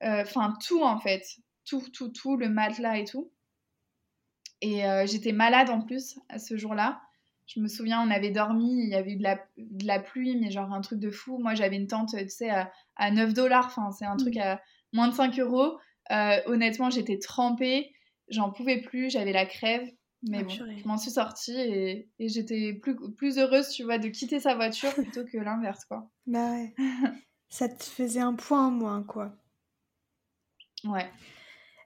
euh, enfin tout en fait. Tout, tout, tout, le matelas et tout. Et euh, j'étais malade en plus à ce jour-là. Je me souviens, on avait dormi, il y avait eu de la, de la pluie, mais genre un truc de fou. Moi, j'avais une tente, tu sais, à, à 9 dollars. Enfin, c'est un truc mmh. à moins de 5 euros. Euh, honnêtement, j'étais trempée. J'en pouvais plus. J'avais la crève. Mais ah, bon, je m'en suis sortie et, et j'étais plus, plus heureuse, tu vois, de quitter sa voiture plutôt que l'inverse, quoi. Bah ouais. Ça te faisait un point en moins, quoi. Ouais.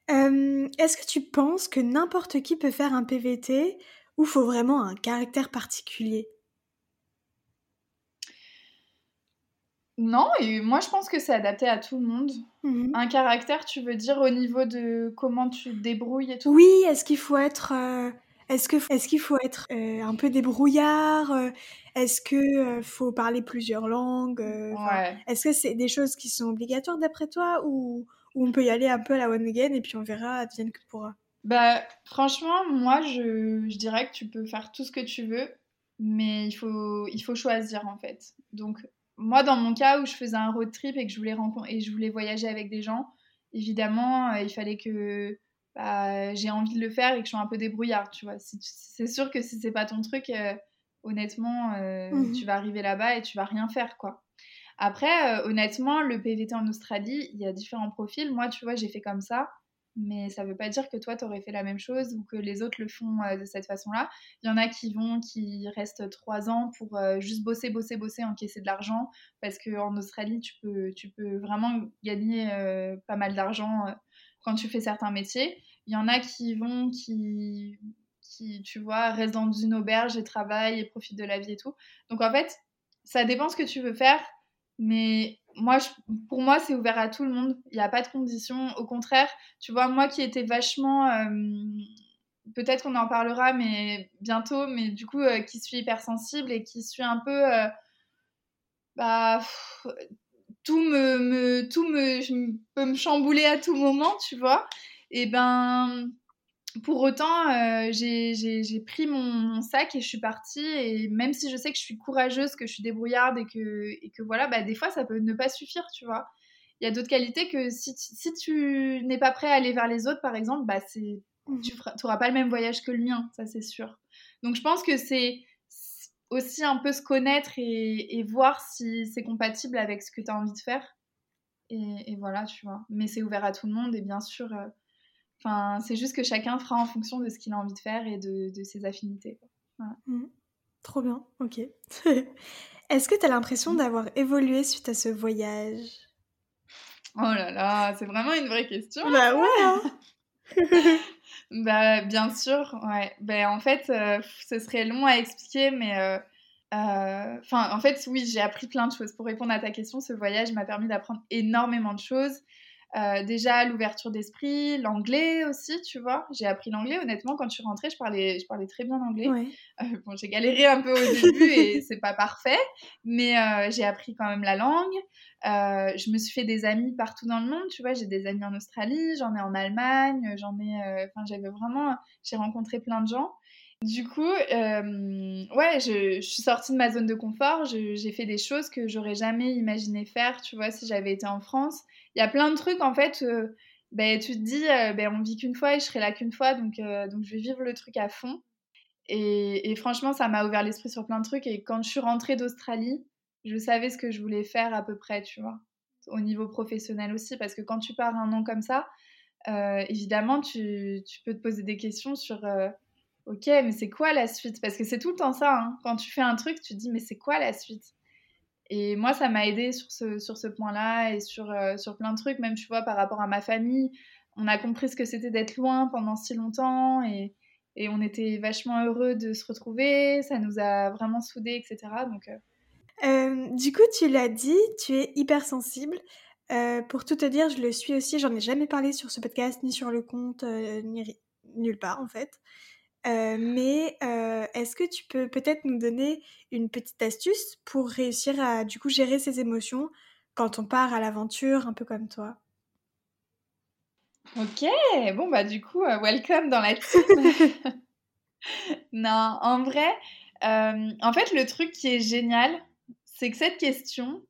Est-ce que tu penses que n'importe qui peut faire un PVT ou faut vraiment un caractère particulier? Non, et moi je pense que c'est adapté à tout le monde. Mmh un caractère, tu veux dire au niveau de comment tu te débrouilles et tout? Oui, est-ce qu'il faut être est-ce que est-ce qu'il faut être un peu débrouillard Est-ce que faut parler plusieurs langues Est-ce que c'est des choses qui sont obligatoires d'après toi ou ou on peut y aller un peu à la one again et puis on verra, advienne que pourra? Bah, franchement, moi, je, je, dirais que tu peux faire tout ce que tu veux, mais il faut, il faut choisir en fait. Donc, moi, dans mon cas où je faisais un road trip et que je voulais, rencontrer, et je voulais voyager avec des gens, évidemment, euh, il fallait que bah, j'ai envie de le faire et que je sois un peu débrouillard, tu vois. C'est sûr que si c'est pas ton truc, euh, honnêtement, euh, mmh tu vas arriver là-bas et tu vas rien faire, quoi. Après, euh, honnêtement, le PVT en Australie, il y a différents profils. Moi, tu vois, j'ai fait comme ça, mais ça ne veut pas dire que toi, tu aurais fait la même chose ou que les autres le font euh, de cette façon-là. Il y en a qui vont, qui restent trois ans pour euh, juste bosser, bosser, bosser, encaisser de l'argent, parce qu'en Australie, tu peux, tu peux vraiment gagner pas mal d'argent quand tu fais certains métiers. Il y en a qui vont, qui, qui, tu vois, restent dans une auberge et travaillent et profitent de la vie et tout. Donc en fait, ça dépend ce que tu veux faire mais moi, pour moi, c'est ouvert à tout le monde. Il n'y a pas de conditions. Au contraire, tu vois, moi qui étais vachement. Euh, peut-être qu'on en parlera mais bientôt, mais du coup, euh, qui suis hypersensible et qui suis un peu. Euh, bah. tout me, me, tout me, je me chambouler à tout moment, tu vois. Et ben, pour autant, euh, j'ai pris mon, sac et je suis partie. Et même si je sais que je suis courageuse, que je suis débrouillarde et que, et que voilà, bah, des fois, ça peut ne pas suffire, tu vois. Il y a d'autres qualités que si, si tu n'es pas prêt à aller vers les autres, par exemple, bah, tu n'auras pas le même voyage que le mien, ça c'est sûr. Donc je pense que c'est aussi un peu se connaître et, voir si c'est compatible avec ce que tu as envie de faire. Et, voilà, tu vois. Mais c'est ouvert à tout le monde et bien sûr. Euh, Enfin, c'est juste que chacun fera en fonction de ce qu'il a envie de faire et de, ses affinités. Mmh. Trop bien, ok. Est-ce que tu as l'impression mmh. d'avoir évolué suite à ce voyage? Oh là là, c'est vraiment une vraie question. Bah ouais. Hein. bah bien sûr, ouais. Ben en fait, euh, ce serait long à expliquer, mais euh, euh, enfin en fait oui, j'ai appris plein de choses. Pour répondre à ta question, ce voyage m'a permis d'apprendre énormément de choses. Euh, déjà l'ouverture d'esprit, l'anglais aussi, tu vois. J'ai appris l'anglais, honnêtement, quand je suis rentrée, je parlais, je parlais très bien anglais. Euh, bon, j'ai galéré un peu au début et c'est pas parfait, mais euh, j'ai appris quand même la langue. je me suis fait des amis partout dans le monde, tu vois. J'ai des amis en Australie, j'en ai en Allemagne, j'en ai. Enfin, j'avais vraiment. J'ai rencontré plein de gens. Du coup, ouais, je, suis sortie de ma zone de confort. J'ai fait des choses que j'aurais jamais imaginé faire, tu vois, si j'avais été en France il y a plein de trucs en fait. Euh, ben, tu te dis, euh, ben, on vit qu'une fois et je serai là qu'une fois, donc, euh, donc je vais vivre le truc à fond. Et, franchement, ça m'a ouvert l'esprit sur plein de trucs. Et quand je suis rentrée d'Australie, je savais ce que je voulais faire à peu près, tu vois, au niveau professionnel aussi, parce que quand tu pars un an comme ça, évidemment, tu, tu, peux te poser des questions sur, ok, mais c'est quoi la suite? Parce que c'est tout le temps ça, hein. quand tu fais un truc, tu te dis, mais c'est quoi la suite? Et moi, ça m'a aidé sur ce, sur ce point-là et sur, euh, sur plein de trucs, même tu vois, par rapport à ma famille. On a compris ce que c'était d'être loin pendant si longtemps et, et, on était vachement heureux de se retrouver. Ça nous a vraiment soudés, etc. Donc, euh. Euh, du coup, tu l'as dit, tu es hypersensible. pour tout te dire, je le suis aussi. J'en ai jamais parlé sur ce podcast, ni sur le compte, ni nulle part en fait. Mais est-ce que tu peux peut-être nous donner une petite astuce pour réussir à du coup gérer ses émotions quand on part à l'aventure, un peu comme toi? Ok, bon bah du coup, welcome dans la team. non, en vrai, en fait le truc qui est génial, c'est que cette question,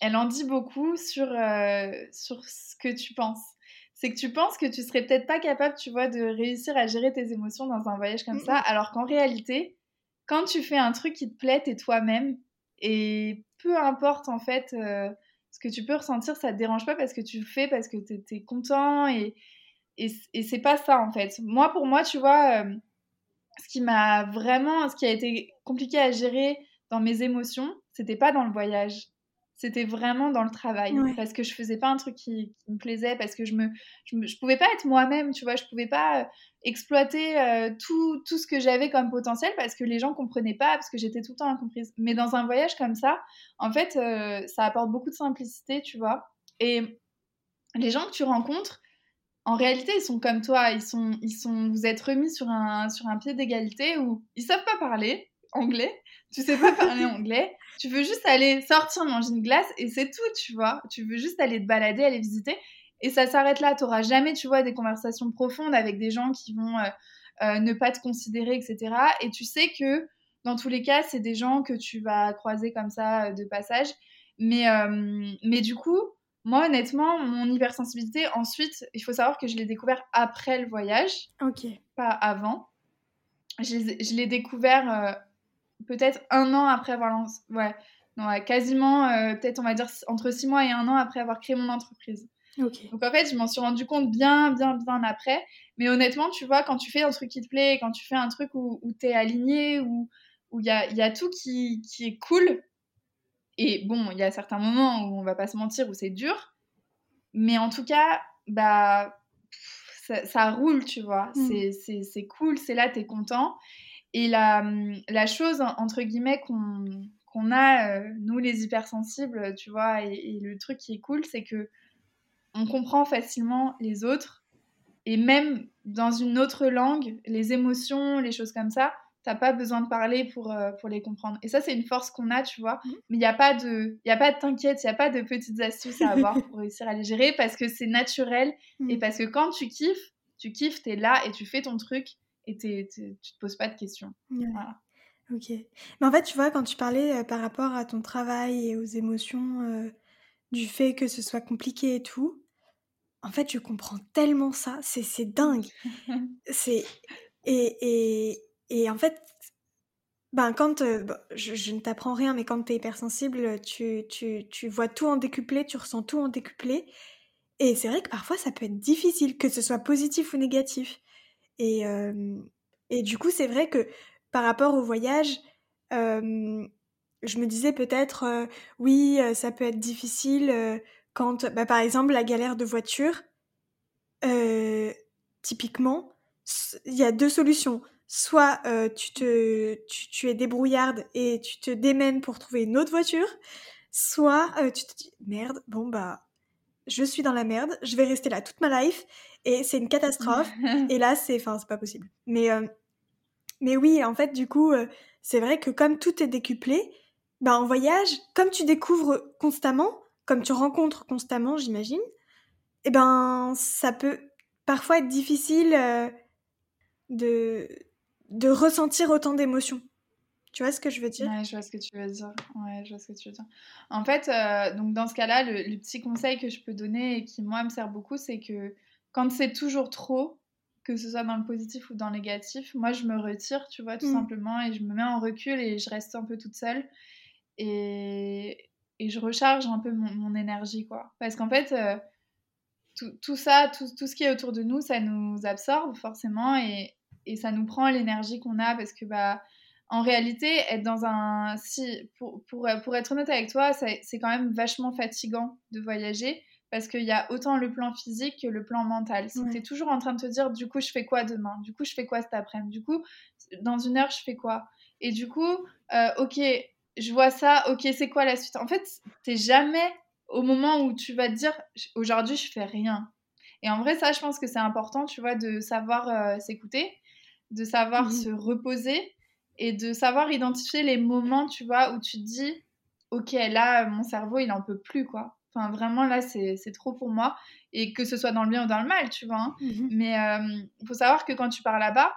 elle en dit beaucoup sur, sur ce que tu penses c'est que tu penses que tu serais peut-être pas capable, tu vois, de réussir à gérer tes émotions dans un voyage comme ça, alors qu'en réalité, quand tu fais un truc qui te plaît, t'es toi-même, et peu importe en fait euh, ce que tu peux ressentir, ça te dérange pas parce que tu le fais, parce que t'es es content, et, et, c'est pas ça en fait. Moi, pour moi, tu vois, euh, ce qui m'a vraiment, ce qui a été compliqué à gérer dans mes émotions, c'était pas dans le voyage c'était vraiment dans le travail parce que je faisais pas un truc qui, me plaisait parce que je me je, pouvais pas être moi-même tu vois je pouvais pas euh, exploiter euh, tout, tout ce que j'avais comme potentiel parce que les gens comprenaient pas parce que j'étais tout le temps incomprise. Mais dans un voyage comme ça en fait euh, ça apporte beaucoup de simplicité tu vois. Et les gens que tu rencontres en réalité, ils sont comme toi, ils sont, ils sont, vous êtes remis sur un, sur un pied d'égalité où ils savent pas parler anglais, tu sais pas parler anglais, tu veux juste aller sortir manger une glace et c'est tout, tu vois. Tu veux juste aller te balader, aller visiter et ça s'arrête là. Tu n'auras jamais, tu vois, des conversations profondes avec des gens qui vont euh, euh, ne pas te considérer, etc. Et tu sais que dans tous les cas, c'est des gens que tu vas croiser comme ça euh, de passage. Mais, mais du coup, moi, honnêtement, mon hypersensibilité, ensuite, il faut savoir que je l'ai découvert après le voyage. Ok. Pas avant. Je l'ai découvert peut-être un an après avoir lancé. Ouais, non, quasiment, euh, peut-être on va dire entre six mois et un an après avoir créé mon entreprise. Donc en fait, je m'en suis rendu compte bien, bien, bien après. Mais honnêtement, tu vois, quand tu fais un truc qui te plaît, quand tu fais un truc où, où tu es aligné, où il y a, y a tout qui, qui est cool, et bon, il y a certains moments où on va pas se mentir, où c'est dur, mais en tout cas, bah, ça, roule, tu vois. Mm. C'est cool, c'est là, tu es content. Et la, la chose, entre guillemets, qu'on a, euh, nous les hypersensibles, tu vois, et, le truc qui est cool, c'est que on comprend facilement les autres. Et même dans une autre langue, les émotions, les choses comme ça, t'as pas besoin de parler pour, euh, pour les comprendre. Et ça, c'est une force qu'on a, tu vois. Mmh. Mais il n'y a pas de, y a pas de t'inquiète, il n'y a pas de petites astuces à avoir pour réussir à les gérer parce que c'est naturel et mmh. parce que quand tu kiffes, tu kiffes, tu es là et tu fais ton truc et tu te poses pas de questions. Ok. Mais en fait, tu vois, quand tu parlais euh, par rapport à ton travail et aux émotions, euh, du fait que ce soit compliqué et tout, en fait, je comprends tellement ça. C'est dingue. c'est et, et, et, en fait, ben quand euh, je, je, ne t'apprends rien, mais quand tu es hypersensible, tu, tu, tu vois tout en décuplé, tu ressens tout en décuplé. Et c'est vrai que parfois, ça peut être difficile, que ce soit positif ou négatif. Et, et du coup, c'est vrai que par rapport au voyage, je me disais peut-être, oui, ça peut être difficile quand, bah, par exemple, la galère de voiture, typiquement, il y a deux solutions. Soit tu, te, tu, es débrouillarde et tu te démènes pour trouver une autre voiture, soit tu te dis, merde, bon bah, je suis dans la merde, je vais rester là toute ma life et c'est une catastrophe. et là, c'est, enfin, c'est pas possible. Mais, euh, mais oui, en fait, du coup, euh, c'est vrai que comme tout est décuplé, bah, en voyage, comme tu découvres constamment, comme tu rencontres constamment, j'imagine, et eh ben, ça peut parfois être difficile euh, de, de ressentir autant d'émotions. Tu vois ce que je veux dire? Ouais, je vois ce que tu veux dire. Ouais, je vois ce que tu veux dire. En fait, donc dans ce cas-là, le, le, petit conseil que je peux donner et qui moi me sert beaucoup, c'est que quand c'est toujours trop, que ce soit dans le positif ou dans le négatif, moi je me retire, tu vois, tout mm. simplement, et je me mets en recul et je reste un peu toute seule. Et, et je recharge un peu mon, énergie, quoi. Parce qu'en fait, euh, tout, tout, ça, tout, tout, ce qui est autour de nous, ça nous absorbe forcément et, et ça nous prend l'énergie qu'on a parce que, bah, en réalité, être dans un. Si, pour, pour, pour être honnête avec toi, c'est quand même vachement fatigant de voyager parce qu'il y a autant le plan physique que le plan mental. Si tu es toujours en train de te dire, du coup, je fais quoi demain? Du coup, je fais quoi cet après-midi? Du coup, dans une heure, je fais quoi? Et du coup, euh, ok, je vois ça, ok, c'est quoi la suite? En fait, t'es jamais au moment où tu vas te dire, aujourd'hui, je fais rien. Et en vrai, ça, je pense que c'est important, tu vois, de savoir euh, s'écouter. de savoir Mmh se reposer et de savoir identifier les moments, tu vois, où tu te dis, ok, là, mon cerveau, il en peut plus, quoi. Enfin, vraiment, là, c'est trop pour moi. Et que ce soit dans le bien ou dans le mal, tu vois. hein. Mhm. Mais il faut savoir que quand tu pars là-bas,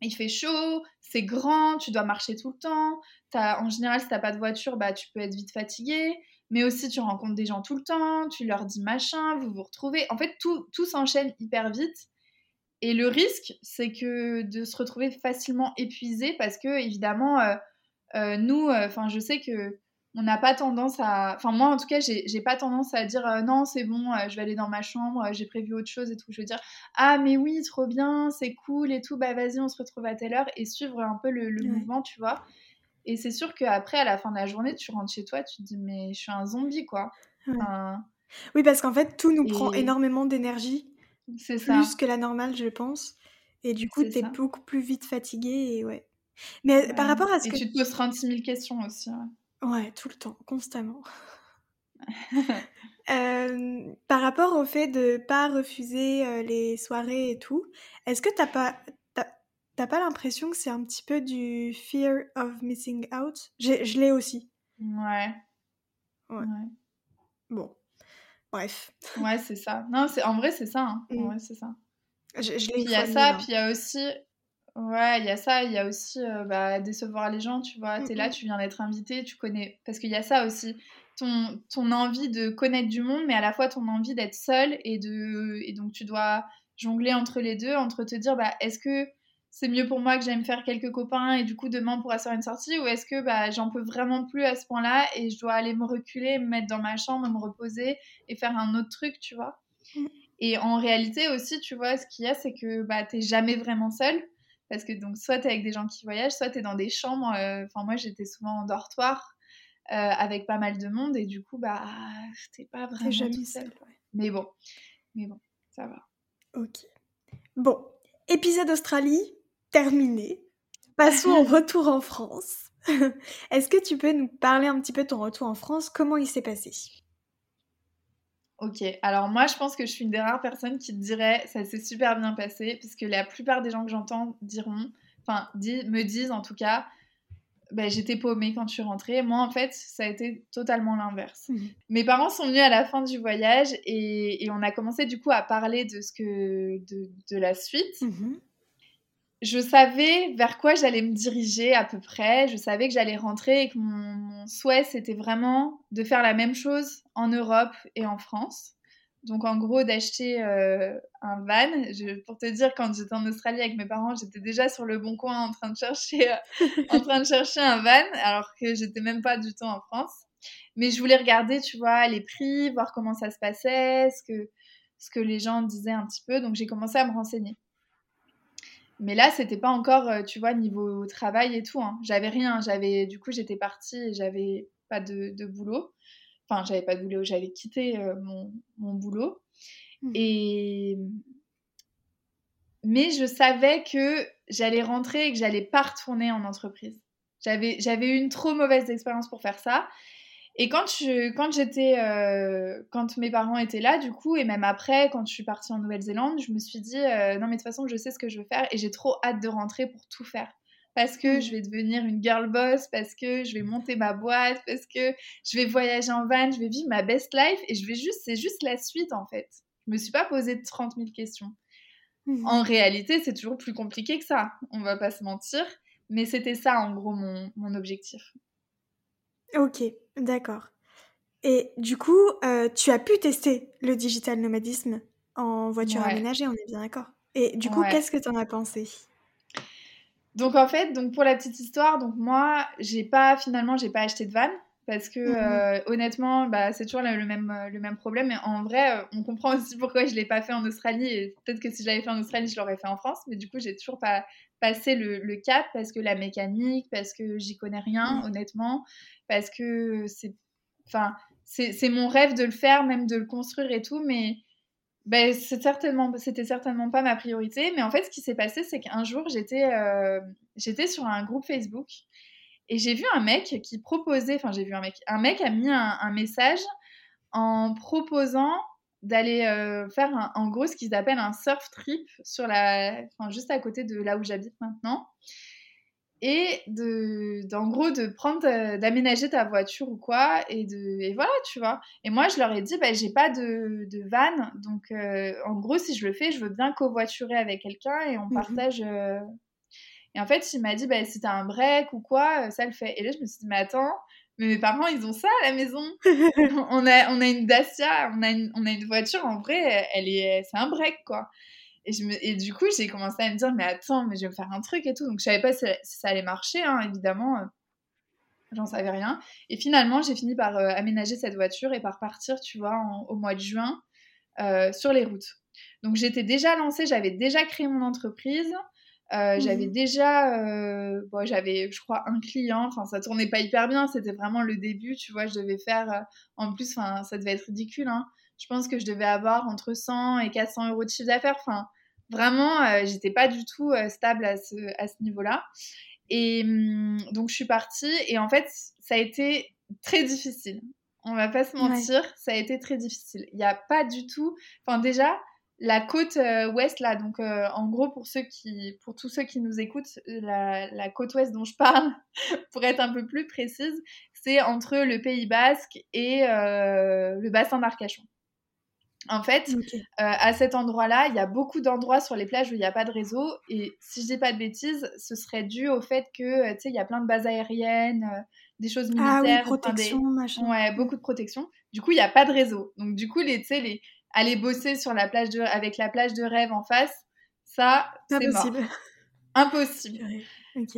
il fait chaud, c'est grand, tu dois marcher tout le temps. En général, si t'as pas de voiture, bah, tu peux être vite fatigué. Mais aussi, tu rencontres des gens tout le temps, tu leur dis machin, vous vous retrouvez. En fait, tout, tout s'enchaîne hyper vite. Et le risque, c'est que de se retrouver facilement épuisé parce que, évidemment, euh, euh, nous, enfin, je sais que on n'a pas tendance à. Enfin, moi, en tout cas, j'ai pas tendance à dire euh, non, c'est bon, euh, je vais aller dans ma chambre, euh, j'ai prévu autre chose et tout. Je veux dire, ah, mais oui, trop bien, c'est cool et tout, bah vas-y, on se retrouve à telle heure et suivre un peu le, le Ouais. mouvement, tu vois. Et c'est sûr qu'après, à la fin de la journée, tu rentres chez toi, tu te dis, mais je suis un zombie, quoi. Ouais. Enfin, Oui, parce qu'en fait, tout nous prend énormément d'énergie, c'est ça. plus que la normale, je pense. Et du coup, t'es beaucoup plus vite fatigué et ouais. Mais par rapport à ce Et que... tu te poses 36 000 questions aussi. Ouais. Tout le temps, constamment. Euh, par rapport au fait de pas refuser euh, les soirées et tout, est-ce que t'as pas t'as pas l'impression que c'est un petit peu du fear of missing out? Je l'ai aussi. Ouais. Ouais. Ouais. Bon, bref, Ouais, c'est ça. Non, c'est en vrai, c'est ça. hein. En Mm. vrai, c'est ça. je, je Puis il y a ça, là. puis il y a aussi. Ouais, il y a ça, il y a aussi euh, bah, décevoir les gens, tu vois. T'es là, Mm, mm. tu viens d'être invité, tu connais. Parce qu'il y a ça aussi. Ton, ton envie de connaître du monde, mais à la fois ton envie d'être seul. Et, de... et donc, tu dois jongler entre les deux, entre te dire, bah, est-ce que c'est mieux pour moi que j'aille me faire quelques copains et du coup demain on pourra faire une sortie ou est-ce que bah, j'en peux vraiment plus à ce point-là et je dois aller me reculer, me mettre dans ma chambre, me reposer et faire un autre truc, tu vois. Mm. Et en réalité aussi, tu vois, ce qu'il y a, c'est que bah, t'es jamais vraiment seul. Parce que donc, soit t'es avec des gens qui voyagent, soit t'es dans des chambres. euh, Enfin, moi, j'étais souvent en dortoir euh, avec pas mal de monde. Et du coup, bah, t'es pas vraiment jamais tout seul. seul. Mais bon, mais bon, ça va. Ok. Bon, épisode Australie terminé. Passons au retour en France. Est-ce que tu peux nous parler un petit peu de ton retour en France? Comment il s'est passé? Ok, alors moi je pense que je suis une des rares personnes qui te dirait ça s'est super bien passé, puisque la plupart des gens que j'entends diront, enfin di- me disent en tout cas, ben, j'étais paumée quand je suis rentrée. Moi en fait ça a été totalement l'inverse. Mhm. Mes parents sont venus à la fin du voyage et, et on a commencé du coup à parler de ce que de, de la suite. Mhm. Je savais vers quoi j'allais me diriger à peu près. Je savais que j'allais rentrer et que mon, souhait, c'était vraiment de faire la même chose en Europe et en France. Donc, en gros, d'acheter euh, un van. Pour te dire, quand j'étais en Australie avec mes parents, j'étais déjà sur le bon coin en train de chercher, euh, en train de chercher un van, alors que j'étais même pas du tout en France. Mais je voulais regarder, tu vois, les prix, voir comment ça se passait, ce que, ce que les gens disaient un petit peu. Donc, j'ai commencé à me renseigner. Mais là, c'était pas encore, euh, tu vois, niveau travail et tout. hein. J'avais rien. J'avais, du coup, j'étais partie et j'avais pas de, de boulot. Enfin, j'avais pas de boulot. J'avais quitté euh, mon, mon boulot. Mhm. Et mais je savais que j'allais rentrer et que j'allais pas retourner en entreprise. J'avais j'avais eu une trop mauvaise expérience pour faire ça. Et quand je, quand j'étais, euh, quand mes parents étaient là, du coup, et même après, quand je suis partie en Nouvelle-Zélande, je me suis dit, euh, non mais de toute façon, je sais ce que je veux faire et j'ai trop hâte de rentrer pour tout faire. Parce que Mhm. je vais devenir une girl boss, parce que je vais monter ma boîte, parce que je vais voyager en van, je vais vivre ma best life et je vais juste, c'est juste la suite en fait. Je me suis pas posé 30 000 questions. Mhm. En réalité, c'est toujours plus compliqué que ça, on va pas se mentir. Mais c'était ça en gros mon, mon objectif. Ok, d'accord. Et du coup, euh, tu as pu tester le digital nomadisme en voiture Ouais. aménagée, on est bien d'accord. Et du coup, Ouais. qu'est-ce que tu en as pensé? Donc en fait, donc pour la petite histoire, donc moi, j'ai pas finalement, j'ai pas acheté de van parce que Mhm. euh, honnêtement, bah, c'est toujours le, le même le même problème. Mais en vrai, euh, on comprend aussi pourquoi je l'ai pas fait en Australie et peut-être que si je l'avais fait en Australie, je l'aurais fait en France. Mais du coup, j'ai toujours pas passé le, le cap parce que la mécanique, parce que j'y connais rien, Mhm. honnêtement, parce que c'est, enfin, c'est c'est mon rêve de le faire, même de le construire et tout, mais ben, c'est certainement, c'était certainement pas ma priorité, mais en fait, ce qui s'est passé, c'est qu'un jour, j'étais, euh, j'étais sur un groupe Facebook et j'ai vu un mec qui proposait, enfin, j'ai vu un mec, un mec a mis un, un message en proposant d'aller faire en gros ce qu'ils appellent un surf trip sur la, enfin, juste à côté de là où j'habite maintenant. Et de d'en gros de prendre d'aménager ta voiture ou quoi et de et voilà tu vois. Et moi je leur ai dit bah j'ai pas de, de van donc euh, en gros si je le fais je veux bien covoiturer avec quelqu'un et on mmh partage euh. et en fait il m'a dit bah si t'as un break ou quoi euh, ça le fait. Et là je me suis dit mais attends mais mes parents ils ont ça à la maison on a on a une Dacia on a une, on a une voiture en vrai elle est c'est un break quoi et, je me... et du coup, j'ai commencé à me dire, mais attends, mais je vais me faire un truc et tout. Donc, je savais pas si, ça allait marcher, hein, évidemment. Euh, j'en savais rien. Et finalement, j'ai fini par euh, aménager cette voiture et par partir, tu vois, au mois de juin euh, sur les routes. Donc, j'étais déjà lancée, j'avais déjà créé mon entreprise. J'avais mmh déjà, bon, j'avais, je crois, un client. Enfin, ça tournait pas hyper bien. C'était vraiment le début, tu vois. Je devais faire, en plus, enfin, ça devait être ridicule. Hein je pense que je devais avoir entre 100 et 400 euros de chiffre d'affaires. Enfin, vraiment, euh, j'étais pas du tout euh, stable à ce, à ce niveau-là. Et hum, donc, je suis partie. Et en fait, ça a été très difficile. On va pas se mentir, ça a été très difficile. Il n'y a pas du tout. Enfin, déjà, la côte euh, ouest, là, donc en gros, pour, ceux qui, pour tous ceux qui nous écoutent, la, la côte ouest dont je parle, pour être un peu plus précise, c'est entre le Pays Basque et le bassin d'Arcachon. En fait, euh, à cet endroit-là, il y a beaucoup d'endroits sur les plages où il n'y a pas de réseau. Et si je dis pas de bêtises, ce serait dû au fait que, euh, tu sais, il y a plein de bases aériennes, euh, des choses militaires. Ah oui, protection, machin. Ouais, beaucoup de protection. Du coup, il n'y a pas de réseau. Donc, du coup, les, les... aller bosser sur la plage de... avec la plage de rêve en face, ça, c'est mort. Impossible.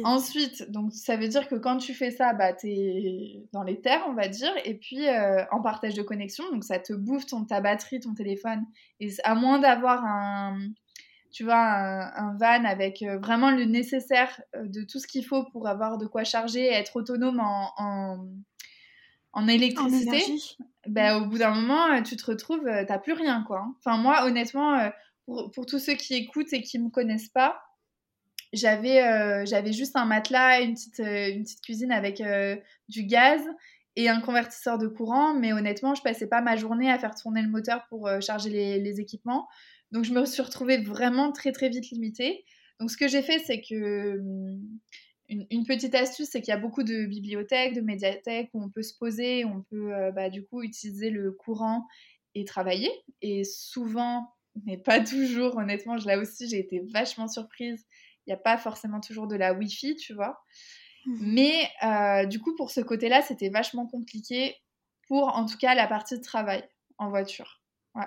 Ensuite, donc ça veut dire que quand tu fais ça, bah, tu es dans les terres, on va dire, et puis euh, en partage de connexion, donc ça te bouffe ton, ta batterie, ton téléphone. Et à moins d'avoir un, tu vois, un, van avec euh, vraiment le nécessaire euh, de tout ce qu'il faut pour avoir de quoi charger et être autonome en, en, en électricité, bah, au bout d'un moment, tu te retrouves, t'as plus rien, quoi. Hein. Enfin, moi, honnêtement, pour, pour tous ceux qui écoutent et qui me connaissent pas, j'avais euh, juste un matelas, une petite, euh, une petite cuisine avec euh, du gaz et un convertisseur de courant. Mais honnêtement, je passais pas ma journée à faire tourner le moteur pour charger les, les, équipements. Donc, je me suis retrouvée vraiment très, très vite limitée. Donc, ce que j'ai fait, c'est que. Une, une, petite astuce, c'est qu'il y a beaucoup de bibliothèques, de médiathèques où on peut se poser, on peut bah, du coup utiliser le courant et travailler. Et souvent, mais pas toujours, honnêtement, là aussi, j'ai été vachement surprise il n'y a pas forcément toujours de la Wi-Fi, tu vois. Mmh. Mais euh, du coup, pour ce côté-là, c'était vachement compliqué pour, en tout cas, la partie de travail en voiture. Ouais.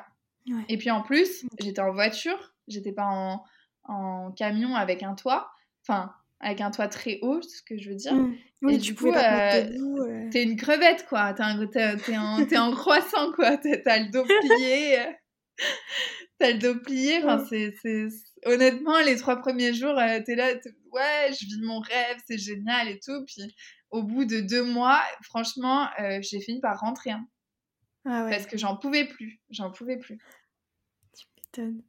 Et puis en plus, j'étais en voiture, j'étais pas en, en, camion avec un toit, enfin, avec un toit très haut, c'est ce que je veux dire. Mmh. Oui, et du coup, euh, t'es une crevette, quoi. T'es en, croissant, quoi. T'as le dos plié. T'as le dos plié. Enfin, c'est honnêtement, les trois premiers jours, euh, t'es là, ouais, je vis mon rêve, c'est génial et tout. Puis au bout de deux mois, franchement, euh, j'ai fini par rentrer. Hein. Ah ouais. Parce que j'en pouvais plus. J'en pouvais plus. Tu m'étonnes.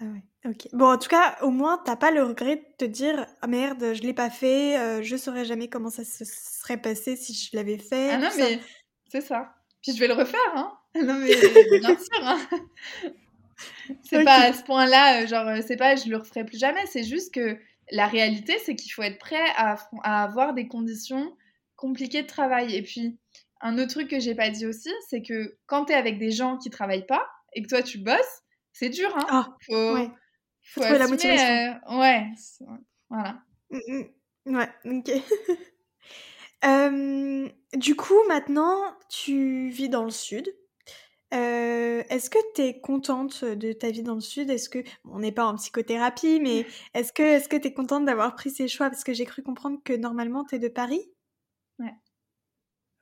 Ah ouais, ok. Bon, en tout cas, au moins, t'as pas le regret de te dire Ah merde, je l'ai pas fait, euh, je saurais jamais comment ça se serait passé si je l'avais fait. Ah non, mais c'est ça. Puis je vais le refaire, hein. Non, mais bien sûr, hein. c'est pas à ce point-là, euh, genre, euh, c'est pas je le referai plus jamais, c'est juste que la réalité, c'est qu'il faut être prêt à, avoir des conditions compliquées de travail. Et puis, un autre truc que j'ai pas dit aussi, c'est que quand tu es avec des gens qui travaillent pas et que toi tu bosses, c'est dur, hein. Ah, faut, ouais. faut, la motivation. Euh, ouais, voilà. Mm, mm. Ouais, ok. du coup, maintenant, tu vis dans le sud. Euh, est-ce que tu es contente de ta vie dans le sud? Est-ce que on n'est pas en psychothérapie, mais est-ce que est-ce que tu es contente d'avoir pris ces choix? Parce que j'ai cru comprendre que normalement tu es de Paris? Ouais.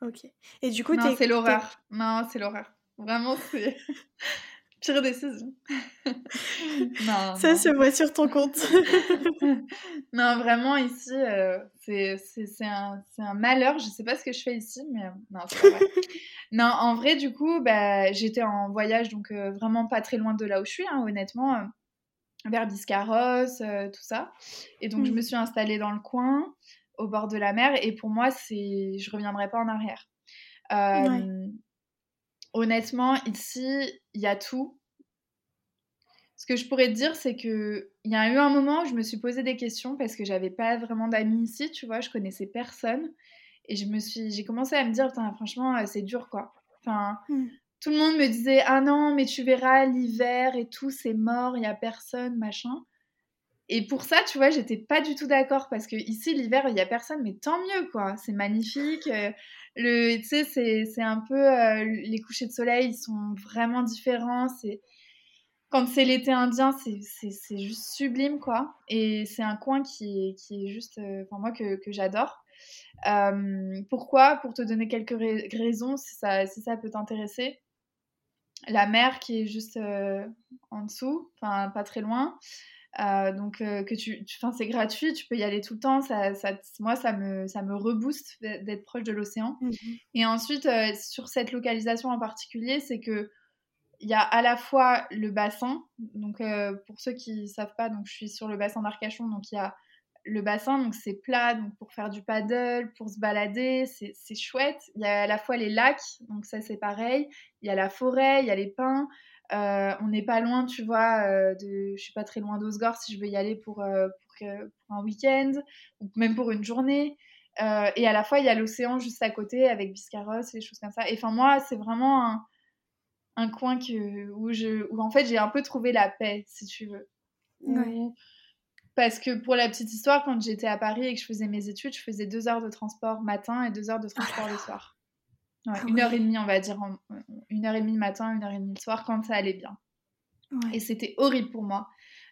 OK. Et du coup, Non, c'est l'horreur. Non, c'est l'horreur. Vraiment, c'est pire décision. non, Ça se voit sur ton compte. non, vraiment, ici, euh, c'est un, un, malheur. Je sais pas ce que je fais ici, mais non, c'est pas vrai. non, en vrai, du coup, bah, j'étais en voyage, donc euh, vraiment pas très loin de là où je suis, hein, honnêtement, euh, vers Biscarrosse, tout ça. Et donc, je me mmh. suis installée dans le coin, au bord de la mer, et pour moi, c'est je reviendrai pas en arrière. Honnêtement, ici, il y a tout. Ce que je pourrais te dire, c'est que il y a eu un moment où je me suis posé des questions parce que j'avais pas vraiment d'amis ici, tu vois, je connaissais personne. Et je me suis, j'ai commencé à me dire, franchement, euh, c'est dur, quoi. Enfin, hmm. tout le monde me disait, ah non, mais tu verras, l'hiver et tout, c'est mort, il y a personne, machin. Et pour ça, tu vois, j'étais pas du tout d'accord parce que ici, l'hiver, il y a personne, mais tant mieux, quoi. C'est magnifique. Le, tu sais, c'est un peu euh, les couchers de soleil, ils sont vraiment différents. C'est quand c'est l'été indien, c'est juste sublime, quoi. Et c'est un coin qui est, qui est juste, euh, enfin, moi, que, que j'adore. Euh, pourquoi? Pour te donner quelques raisons, si ça, si ça peut t'intéresser. La mer qui est juste en dessous, enfin, pas très loin. Donc que tu, enfin c'est gratuit, tu peux y aller tout le temps. Ça, ça, moi, ça me, ça me rebooste d'être proche de l'océan. Mmh Et ensuite, sur cette localisation en particulier, c'est que il y a à la fois le bassin, donc euh, pour ceux qui ne savent pas, donc je suis sur le bassin d'Arcachon, donc il y a le bassin, donc c'est plat, donc pour faire du paddle, pour se balader, c'est chouette. Il y a à la fois les lacs, donc ça c'est pareil. Il y a la forêt, il y a les pins. Euh, on n'est pas loin, tu vois, euh, de, je suis pas très loin d'Osgore si je veux y aller pour, pour, pour un week-end ou même pour une journée. et à la fois il y a l'océan juste à côté avec Biscarros et des choses comme ça. Et enfin moi c'est vraiment un, un coin que, où, je, où en fait j'ai un peu trouvé la paix, si tu veux. Parce que pour la petite histoire, quand j'étais à Paris et que je faisais mes études, je faisais deux heures de transport matin et deux heures de transport le soir. Ah une heure et demie, on va dire, une heure et demie le matin, une heure et demie le soir, quand ça allait bien. Et c'était horrible pour moi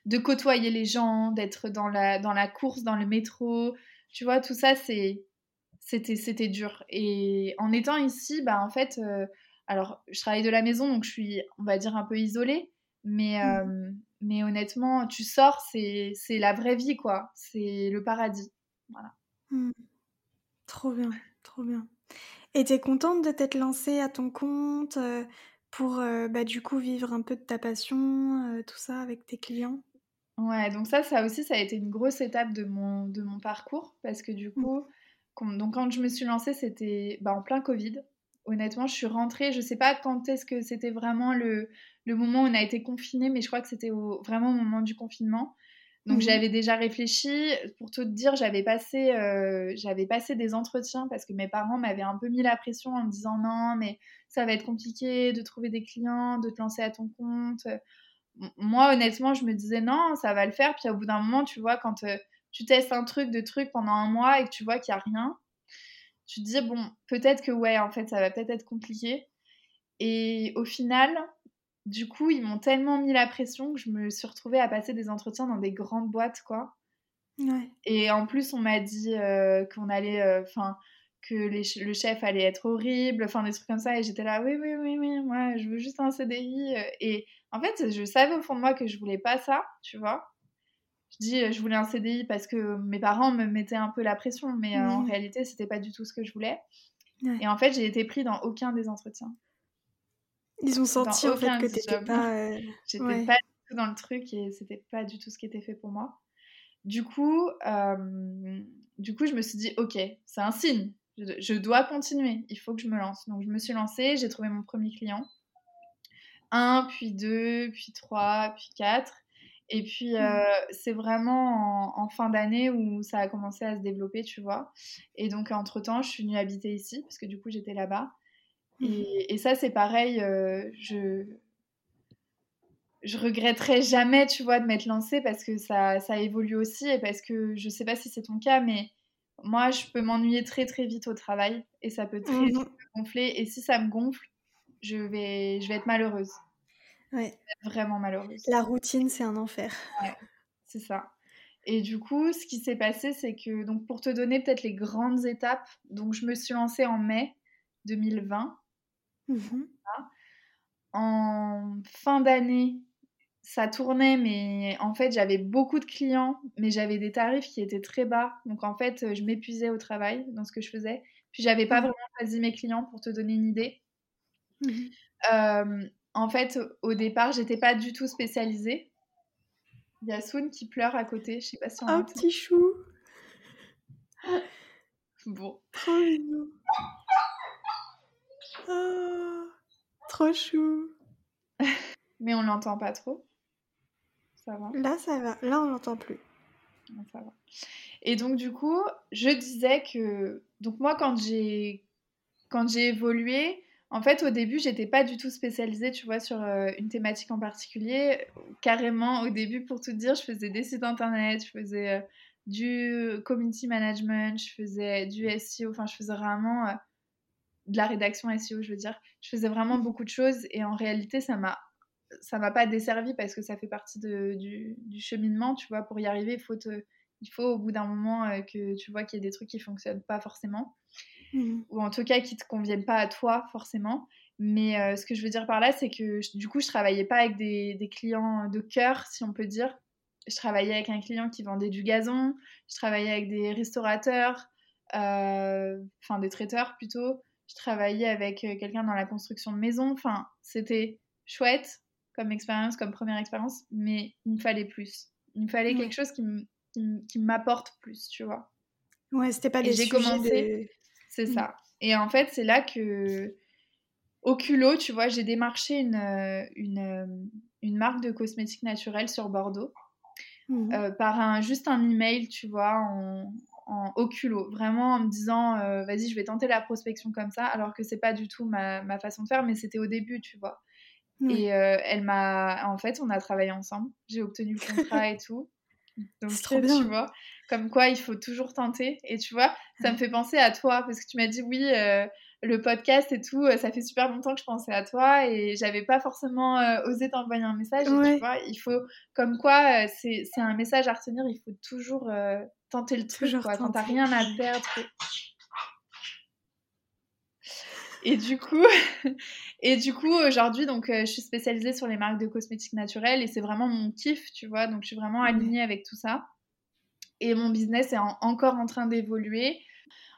de côtoyer les gens, d'être dans la, dans la course, dans le métro. Tu vois, tout ça, c'est, c'était, c'était dur. Et en étant ici, bah, en fait, euh, alors, je travaille de la maison, donc je suis, on va dire, un peu isolée. Mais, mmh. euh, mais honnêtement, tu sors, c'est la vraie vie, quoi. C'est le paradis. Voilà. Mmh. Trop bien, trop bien. Et tu es contente de t'être lancée à ton compte euh, pour, euh, bah, du coup, vivre un peu de ta passion, tout ça, avec tes clients? Ouais, donc ça, ça aussi, ça a été une grosse étape de mon, de mon parcours. Parce que du mmh. coup, quand, donc quand je me suis lancée, c'était bah, en plein Covid honnêtement, je suis rentrée. Je sais pas quand est-ce que c'était vraiment le, le, moment où on a été confiné, mais je crois que c'était vraiment au moment du confinement. Donc mmh j'avais déjà réfléchi. Pour te dire, j'avais passé, euh, j'avais passé des entretiens parce que mes parents m'avaient un peu mis la pression en me disant non, mais ça va être compliqué de trouver des clients, de te lancer à ton compte. Moi, honnêtement, je me disais non, ça va le faire. Puis au bout d'un moment, tu vois, quand euh, tu testes un truc, de trucs pendant un mois et que tu vois qu'il n'y a rien, tu te dis, bon, peut-être que ouais, en fait, ça va peut-être être compliqué. Et au final, du coup, ils m'ont tellement mis la pression que je me suis retrouvée à passer des entretiens dans des grandes boîtes, quoi. Et en plus, on m'a dit euh, qu'on allait, euh, enfin, que le chef allait être horrible, enfin, des trucs comme ça. Et j'étais là, oui, oui, oui, oui, moi, je veux juste un CDI. Euh. Et en fait, je savais au fond de moi que je voulais pas ça, tu vois je dis je voulais un CDI parce que mes parents me mettaient un peu la pression, mais euh, en réalité, c'était pas du tout ce que je voulais. Et en fait, j'ai été pris dans aucun des entretiens. Ils ont senti en fait que t'étais pas. Euh, J'étais pas du tout dans le truc et c'était pas du tout ce qui était fait pour moi. Du coup, du coup, je me suis dit ok, c'est un signe. Je, je, dois continuer. Il faut que je me lance. Donc, je me suis lancée. J'ai trouvé mon premier client. Un, puis deux, puis trois, puis quatre. Et puis, mmh. euh, c'est vraiment en, fin d'année où ça a commencé à se développer, tu vois. Et donc, entre-temps, je suis venue habiter ici, parce que du coup, j'étais là-bas. Et, ça, c'est pareil, euh, je je regretterai jamais, tu vois, de m'être lancée parce que ça, ça évolue aussi et parce que je sais pas si c'est ton cas, mais moi, je peux m'ennuyer très très vite au travail et ça peut très vite mmh. me gonfler. Et si ça me gonfle, je vais, je vais être malheureuse. Ouais. Vraiment malheureuse. La routine, c'est un enfer. Ouais, c'est ça. Et du coup, ce qui s'est passé, c'est que, donc pour te donner peut-être les grandes étapes, donc je me suis lancée en mai 2020. Mmh en fin d'année, ça tournait, mais en fait, j'avais beaucoup de clients, mais j'avais des tarifs qui étaient très bas. Donc en fait, je m'épuisais au travail dans ce que je faisais. Puis j'avais pas mmh. vraiment choisi mes clients pour te donner une idée. Mmh euh, en fait, au départ, j'étais pas du tout spécialisée. Il y a Soun qui pleure à côté, je sais pas si on Un petit chou. bon. Trop mignon. Oh, Trop chou. Mais on l'entend pas trop. Ça va. Là, ça va. Là, on l'entend plus. Ça va. Et donc, du coup, je disais que. Donc, moi, quand j'ai quand j'ai évolué, en fait, au début, j'étais pas du tout spécialisée, tu vois, sur euh, une thématique en particulier. Carrément, au début, pour tout dire, je faisais des sites internet, je faisais euh, du community management, je faisais du SEO, enfin, je faisais vraiment euh, de la rédaction SEO, je veux dire. Je faisais vraiment beaucoup de choses et en réalité, ça m'a ça m'a pas desservi parce que ça fait partie de, du, du, cheminement, tu vois. Pour y arriver, il faut, te, il faut au bout d'un moment que tu vois qu'il y a des trucs qui fonctionnent pas forcément. Mmh. ou en tout cas qui te conviennent pas à toi forcément. Mais euh, ce que je veux dire par là, c'est que du coup, je travaillais pas avec des, des, clients de cœur, si on peut dire. Je travaillais avec un client qui vendait du gazon, je travaillais avec des restaurateurs, euh, enfin des traiteurs plutôt. Je travaillais avec euh, quelqu'un dans la construction de maison. Enfin, c'était chouette comme expérience, comme première expérience, mais il me fallait plus. Il me fallait quelque chose qui m'apporte plus, tu vois. Ouais, c'était pas des j'ai commencé. C'est mmh. ça. Et en fait, c'est là que, au culot, tu vois, j'ai démarché une, euh, une, euh, une, marque de cosmétiques naturels sur Bordeaux mmh. euh, par un, juste un email, tu vois, en, en, au culot. Vraiment en me disant, vas-y, je vais tenter la prospection comme ça, alors que c'est pas du tout ma, ma, façon de faire, mais c'était au début, tu vois. Et elle m'a. En fait, on a travaillé ensemble. J'ai obtenu le contrat et tout. Donc, trop bien. tu vois, comme quoi il faut toujours tenter. Et tu vois, ça me fait penser à toi parce que tu m'as dit oui, euh, le podcast et tout, euh, ça fait super longtemps que je pensais à toi et j'avais pas forcément euh, osé t'envoyer un message. tu vois, il faut, comme quoi, c'est un message à retenir, il faut toujours tenter le truc, quoi, quand t'as rien à perdre. Et du coup, et du coup aujourd'hui, donc, je suis spécialisée sur les marques de cosmétiques naturels et c'est vraiment mon kiff, tu vois. Donc, je suis vraiment alignée avec tout ça. Et mon business est encore en train d'évoluer.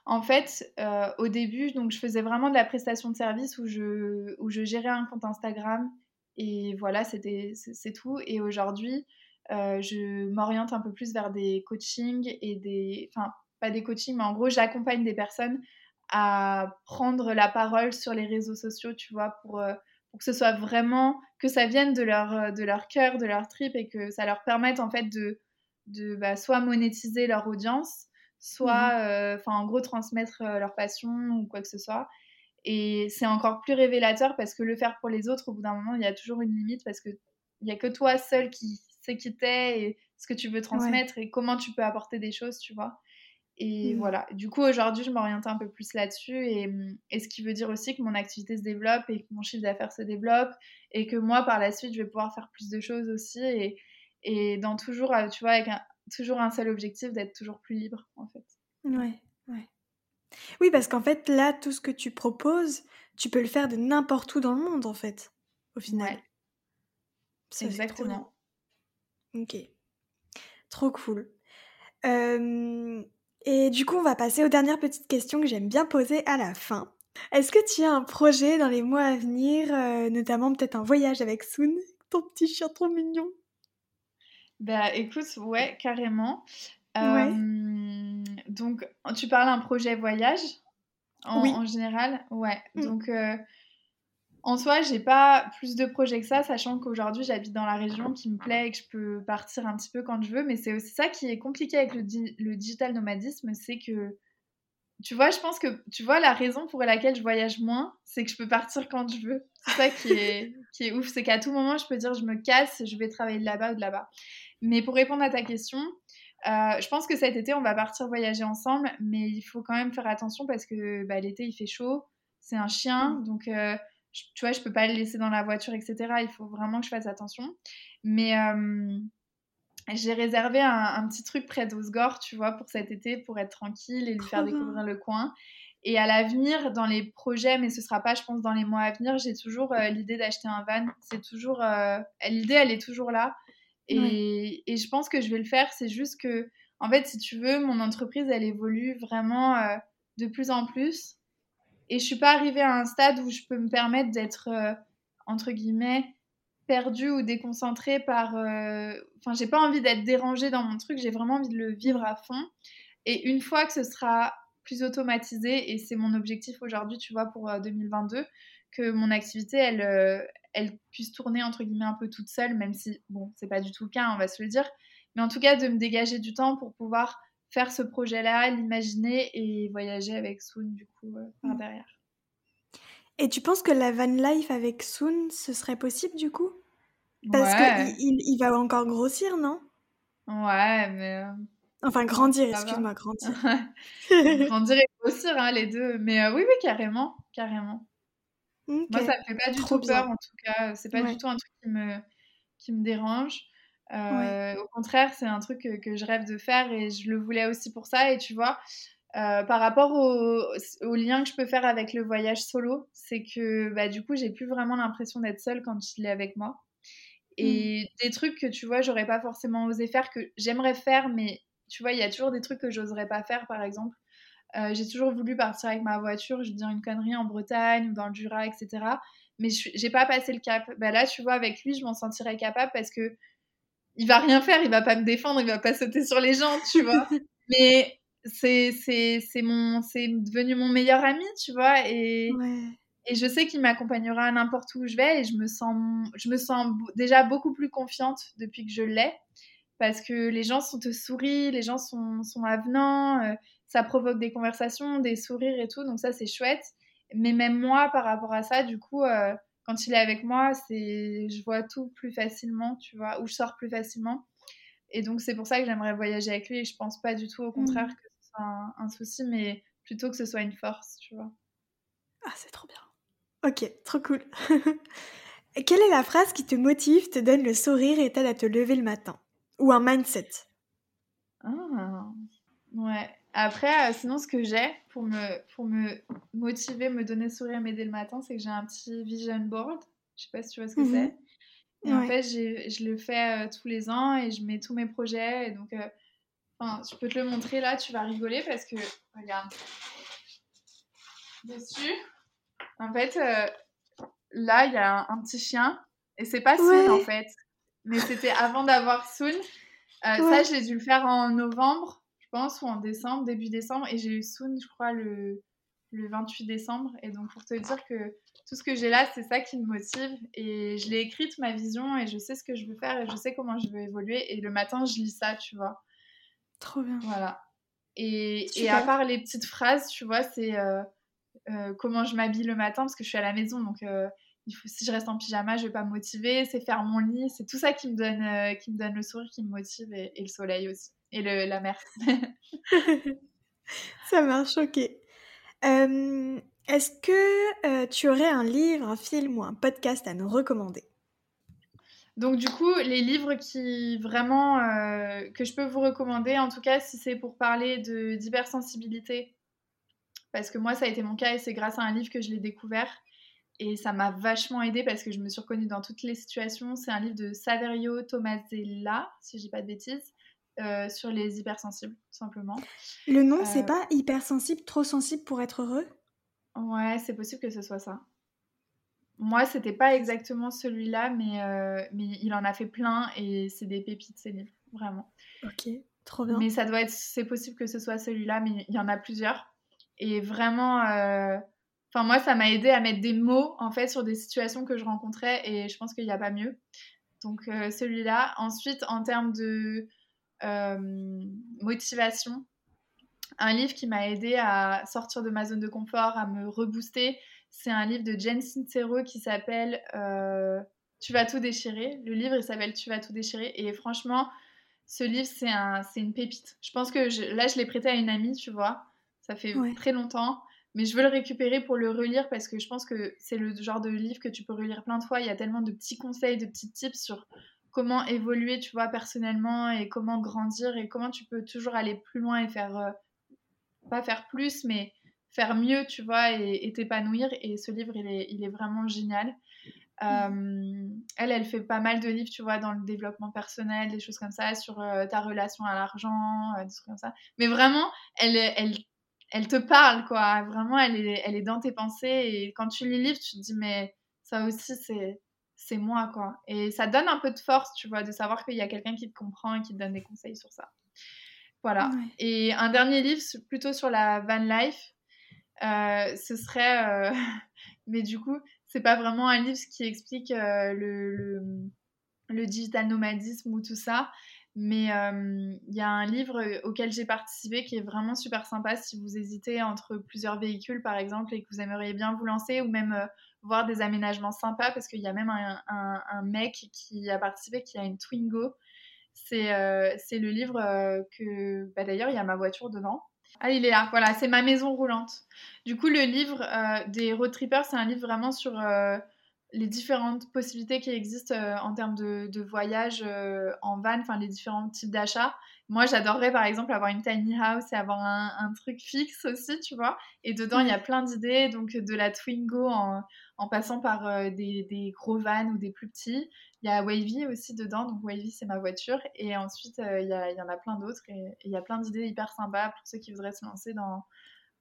En fait, euh, au début, donc, je faisais vraiment de la prestation de service où je, où je gérais un compte Instagram. Et voilà, c'était, c'est tout. Et aujourd'hui, euh, je m'oriente un peu plus vers des coachings et des. Enfin, pas des coachings, mais en gros, j'accompagne des personnes à prendre la parole sur les réseaux sociaux, tu vois, pour, euh, pour que ce soit vraiment, que ça vienne de leur, de leur cœur, de leur trip et que ça leur permette en fait de, de bah, soit monétiser leur audience, soit, mmh euh, enfin, en gros, transmettre euh, leur passion ou quoi que ce soit. Et c'est encore plus révélateur parce que le faire pour les autres, au bout d'un moment, il y a toujours une limite parce qu'il n'y a que toi seul qui sais qui t'es et ce que tu veux transmettre et comment tu peux apporter des choses, tu vois. Et mmh. voilà, du coup aujourd'hui je m'oriente un peu plus là-dessus et, et, ce qui veut dire aussi que mon activité se développe et que mon chiffre d'affaires se développe et que moi par la suite je vais pouvoir faire plus de choses aussi et, et dans toujours, euh, tu vois, avec un, toujours un seul objectif d'être toujours plus libre, en fait. Ouais, ouais. Oui, parce qu'en fait, là, tout ce que tu proposes, tu peux le faire de n'importe où dans le monde, en fait, au final. Ouais. C'est Exactement. Ok. Trop cool. et du coup, on va passer aux dernières petites questions que j'aime bien poser à la fin. Est-ce que tu as un projet dans les mois à venir, euh, notamment peut-être un voyage avec Soon, ton petit chien trop mignon? Bah écoute, ouais, carrément. donc, tu parles d'un projet voyage en, en général? Ouais. Mmh. Donc, euh, en soi, j'ai pas plus de projets que ça, sachant qu'aujourd'hui, j'habite dans la région qui me plaît et que je peux partir un petit peu quand je veux. Mais c'est aussi ça qui est compliqué avec le, digital nomadisme, c'est que tu vois, je pense que tu vois la raison pour laquelle je voyage moins, c'est que je peux partir quand je veux. C'est ça qui est, ouf, c'est qu'à tout moment, je peux dire je me casse, je vais travailler de là-bas ou de là-bas. Mais pour répondre à ta question, euh, je pense que cet été, on va partir voyager ensemble, mais il faut quand même faire attention parce que bah, l'été, il fait chaud. C'est un chien, donc euh, tu vois, je peux pas le laisser dans la voiture, etc. Il faut vraiment que je fasse attention. Mais euh, j'ai réservé un, petit truc près d'Osgore, tu vois, pour cet été, pour être tranquille et lui faire découvrir le coin. Et à l'avenir, dans les projets, mais ce sera pas, je pense, dans les mois à venir, j'ai toujours l'idée d'acheter un van. C'est toujours, l'idée, elle est toujours là. Et, je pense que je vais le faire. C'est juste que, en fait, si tu veux, mon entreprise, elle évolue vraiment euh, de plus en plus. Et je suis pas arrivée à un stade où je peux me permettre d'être, euh, entre guillemets, perdue ou déconcentrée par. Euh, enfin, j'ai pas envie d'être dérangée dans mon truc. J'ai vraiment envie de le vivre à fond. Et une fois que ce sera plus automatisé et c'est mon objectif aujourd'hui, tu vois, pour 2022, que mon activité, elle, elle puisse tourner entre guillemets un peu toute seule, même si, bon, c'est pas du tout le cas, on va se le dire, mais en tout cas de me dégager du temps pour pouvoir faire ce projet-là, l'imaginer et voyager avec Soon, du coup, par mmh. derrière. Et tu penses que la van life avec Soon, ce serait possible du coup? Parce qu'il il, va encore grossir, non? Ouais, mais. Euh, enfin, grandir, excuse-moi, grandir. grandir et grossir, hein, les deux. Mais euh, oui, oui, carrément. Carrément. Moi, ça me fait pas du tout peur, en tout cas. C'est pas du tout un truc qui me, qui me dérange. Euh, au contraire, c'est un truc que, que, je rêve de faire et je le voulais aussi pour ça. Et tu vois, euh, par rapport au, au, lien que je peux faire avec le voyage solo, c'est que bah, du coup, j'ai plus vraiment l'impression d'être seule quand il est avec moi. Et mmh. des trucs que tu vois, j'aurais pas forcément osé faire, que j'aimerais faire, mais tu vois, il y a toujours des trucs que j'oserais pas faire, par exemple. Euh, j'ai toujours voulu partir avec ma voiture, je veux dire une connerie en Bretagne ou dans le Jura, etc. Mais j'ai pas passé le cap. Bah là, tu vois, avec lui, je m'en sentirais capable parce que il va rien faire, il va pas me défendre, il va pas sauter sur les gens, tu vois. mais c'est c'est mon c'est devenu mon meilleur ami tu vois et et je sais qu'il m'accompagnera n'importe où je vais et je me sens je me sens déjà beaucoup plus confiante depuis que je l'ai parce que les gens sont te sourient les gens sont sont avenants euh, ça provoque des conversations des sourires et tout donc ça c'est chouette mais même moi par rapport à ça du coup euh, quand il est avec moi c'est je vois tout plus facilement tu vois ou je sors plus facilement et donc c'est pour ça que j'aimerais voyager avec lui et je pense pas du tout au contraire mmh. que un, souci, mais plutôt que ce soit une force, tu vois. Ah, c'est trop bien. Ok, trop cool. Quelle est la phrase qui te motive, te donne le sourire et t'aide à te lever le matin? Ou un mindset? Ah, ouais. Après, euh, sinon, ce que j'ai pour me, pour me motiver, me donner le sourire, m'aider le matin, c'est que j'ai un petit vision board. Je sais pas si tu vois ce que mmh c'est. Et en fait, je le fais euh, tous les ans et je mets tous mes projets. Et donc, euh, je peux te le montrer là, tu vas rigoler parce que, regarde, dessus, en fait, là, il y a un, petit chien et c'est pas Soon en fait, mais c'était avant d'avoir Soon. Euh, ça, j'ai dû le faire en novembre, pense, ou en décembre, début décembre, et j'ai eu Soon, je crois, le, le 28 décembre. Et donc, pour te dire que tout ce que j'ai là, c'est ça qui me motive. Et je l'ai écrite, ma vision, et je sais ce que je veux faire, et je sais comment je veux évoluer. Et le matin, je lis ça, tu vois. Trop bien. Voilà. Et, et, à part les petites phrases, tu vois, c'est euh, euh, comment je m'habille le matin parce que je suis à la maison, donc euh, il faut, si je reste en pyjama, je vais pas me motiver. C'est faire mon lit, c'est tout ça qui me donne, qui me donne le sourire, qui me motive et, le soleil aussi et le, la mer. ça marche, ok. Est-ce que tu aurais un livre, un film ou un podcast à nous recommander? Donc du coup, les livres qui vraiment euh, que je peux vous recommander, en tout cas si c'est pour parler de d'hypersensibilité, parce que moi ça a été mon cas et c'est grâce à un livre que je l'ai découvert et ça m'a vachement aidé parce que je me suis reconnue dans toutes les situations. C'est un livre de Saverio Tomasella, si je dis pas de bêtises, euh, sur les hypersensibles, simplement. Le nom, c'est euh, pas hypersensible, trop sensible pour être heureux? Ouais, c'est possible que ce soit ça. Moi, c'était pas exactement celui-là, mais, euh, mais il en a fait plein et c'est des pépites, ces livres, vraiment. Ok, trop bien. Mais ça doit être, c'est possible que ce soit celui-là, mais il y en a plusieurs. Et vraiment, enfin, moi, ça m'a aidé à mettre des mots, en fait, sur des situations que je rencontrais et je pense qu'il n'y a pas mieux. Donc, celui-là. Ensuite, en termes de motivation, un livre qui m'a aidé à sortir de ma zone de confort, à me rebooster, c'est un livre de Jen Sincero qui s'appelle euh, Tu vas tout déchirer. Le livre, il s'appelle Tu vas tout déchirer. Et franchement, ce livre, c'est un, une pépite. Je pense que là, je l'ai prêté à une amie, tu vois. Ça fait très longtemps. Mais je veux le récupérer pour le relire parce que je pense que c'est le genre de livre que tu peux relire plein de fois. Il y a tellement de petits conseils, de petits tips sur comment évoluer, tu vois, personnellement et comment grandir et comment tu peux toujours aller plus loin et faire, euh, pas faire plus, mais faire mieux, tu vois, et t'épanouir. Et ce livre, il est, il est vraiment génial. Mmh. Euh, elle, elle fait pas mal de livres, tu vois, dans le développement personnel, des choses comme ça, sur euh, ta relation à l'argent, euh, des trucs comme ça. Mais vraiment, elle, elle, elle te parle, quoi. Vraiment, elle est, elle est dans tes pensées. Et quand tu lis le livre, tu te dis, mais ça aussi, c'est, c'est moi, quoi. Et ça donne un peu de force, tu vois, de savoir qu'il y a quelqu'un qui te comprend et qui te donne des conseils sur ça. Voilà. Et un dernier livre, plutôt sur la van life, euh, ce serait. Euh, mais du coup, c'est pas vraiment un livre qui explique euh, le, le, digital nomadisme ou tout ça. Mais il y a un livre auquel j'ai participé qui est vraiment super sympa si vous hésitez entre plusieurs véhicules, par exemple, et que vous aimeriez bien vous lancer ou même voir des aménagements sympas, parce qu'il y a même un, un, mec qui a participé qui a une Twingo. C'est le livre que. Bah, D'ailleurs, il y a ma voiture dedans. Ah, il est là, voilà, c'est ma maison roulante. Du coup, le livre euh, des road trippers, c'est un livre vraiment sur euh, les différentes possibilités qui existent euh, en termes de, de voyage en van, enfin les différents types d'achats. Moi, j'adorerais par exemple avoir une tiny house et avoir un, truc fixe aussi, tu vois. Et dedans, il y a plein d'idées, donc de la Twingo en, en passant par des, des, gros vans ou des plus petits. Il y a Wavy aussi dedans, donc Wavy c'est ma voiture. Et ensuite, il, y, y, en a plein d'autres et il y a plein d'idées hyper sympas pour ceux qui voudraient se lancer dans,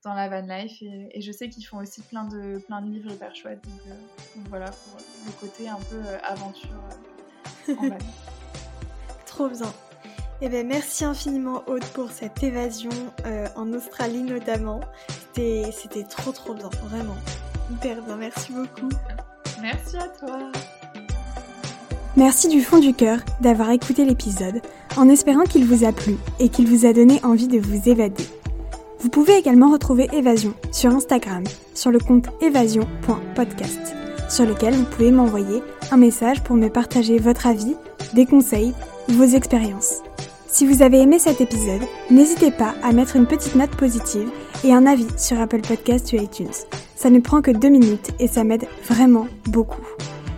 dans la van life et, je sais qu'ils font aussi plein de, plein de livres hyper chouettes. Donc, euh, voilà pour le côté un peu euh, aventure euh, en van. Trop bien. Eh bien, merci infiniment Aude pour cette évasion en Australie notamment. C'était trop trop bien, vraiment. Hyper bien, merci beaucoup. Merci à toi. Merci du fond du cœur d'avoir écouté l'épisode en espérant qu'il vous a plu et qu'il vous a donné envie de vous évader. Vous pouvez également retrouver Évasion sur Instagram, sur le compte évasion.podcast, sur lequel vous pouvez m'envoyer un message pour me partager votre avis, des conseils ou vos expériences. Si vous avez aimé cet épisode, n'hésitez pas à mettre une petite note positive et un avis sur Apple Podcast ou iTunes. Ça ne prend que deux minutes et ça m'aide vraiment beaucoup.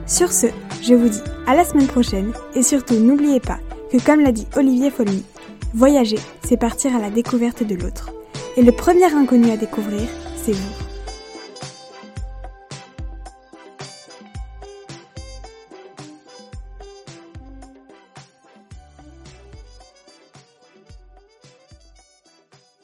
Sur ce, je vous dis à la semaine prochaine et surtout n'oubliez pas que comme l'a dit Olivier Folmy, voyager, c'est partir à la découverte de l'autre. Et le premier inconnu à découvrir, c'est vous.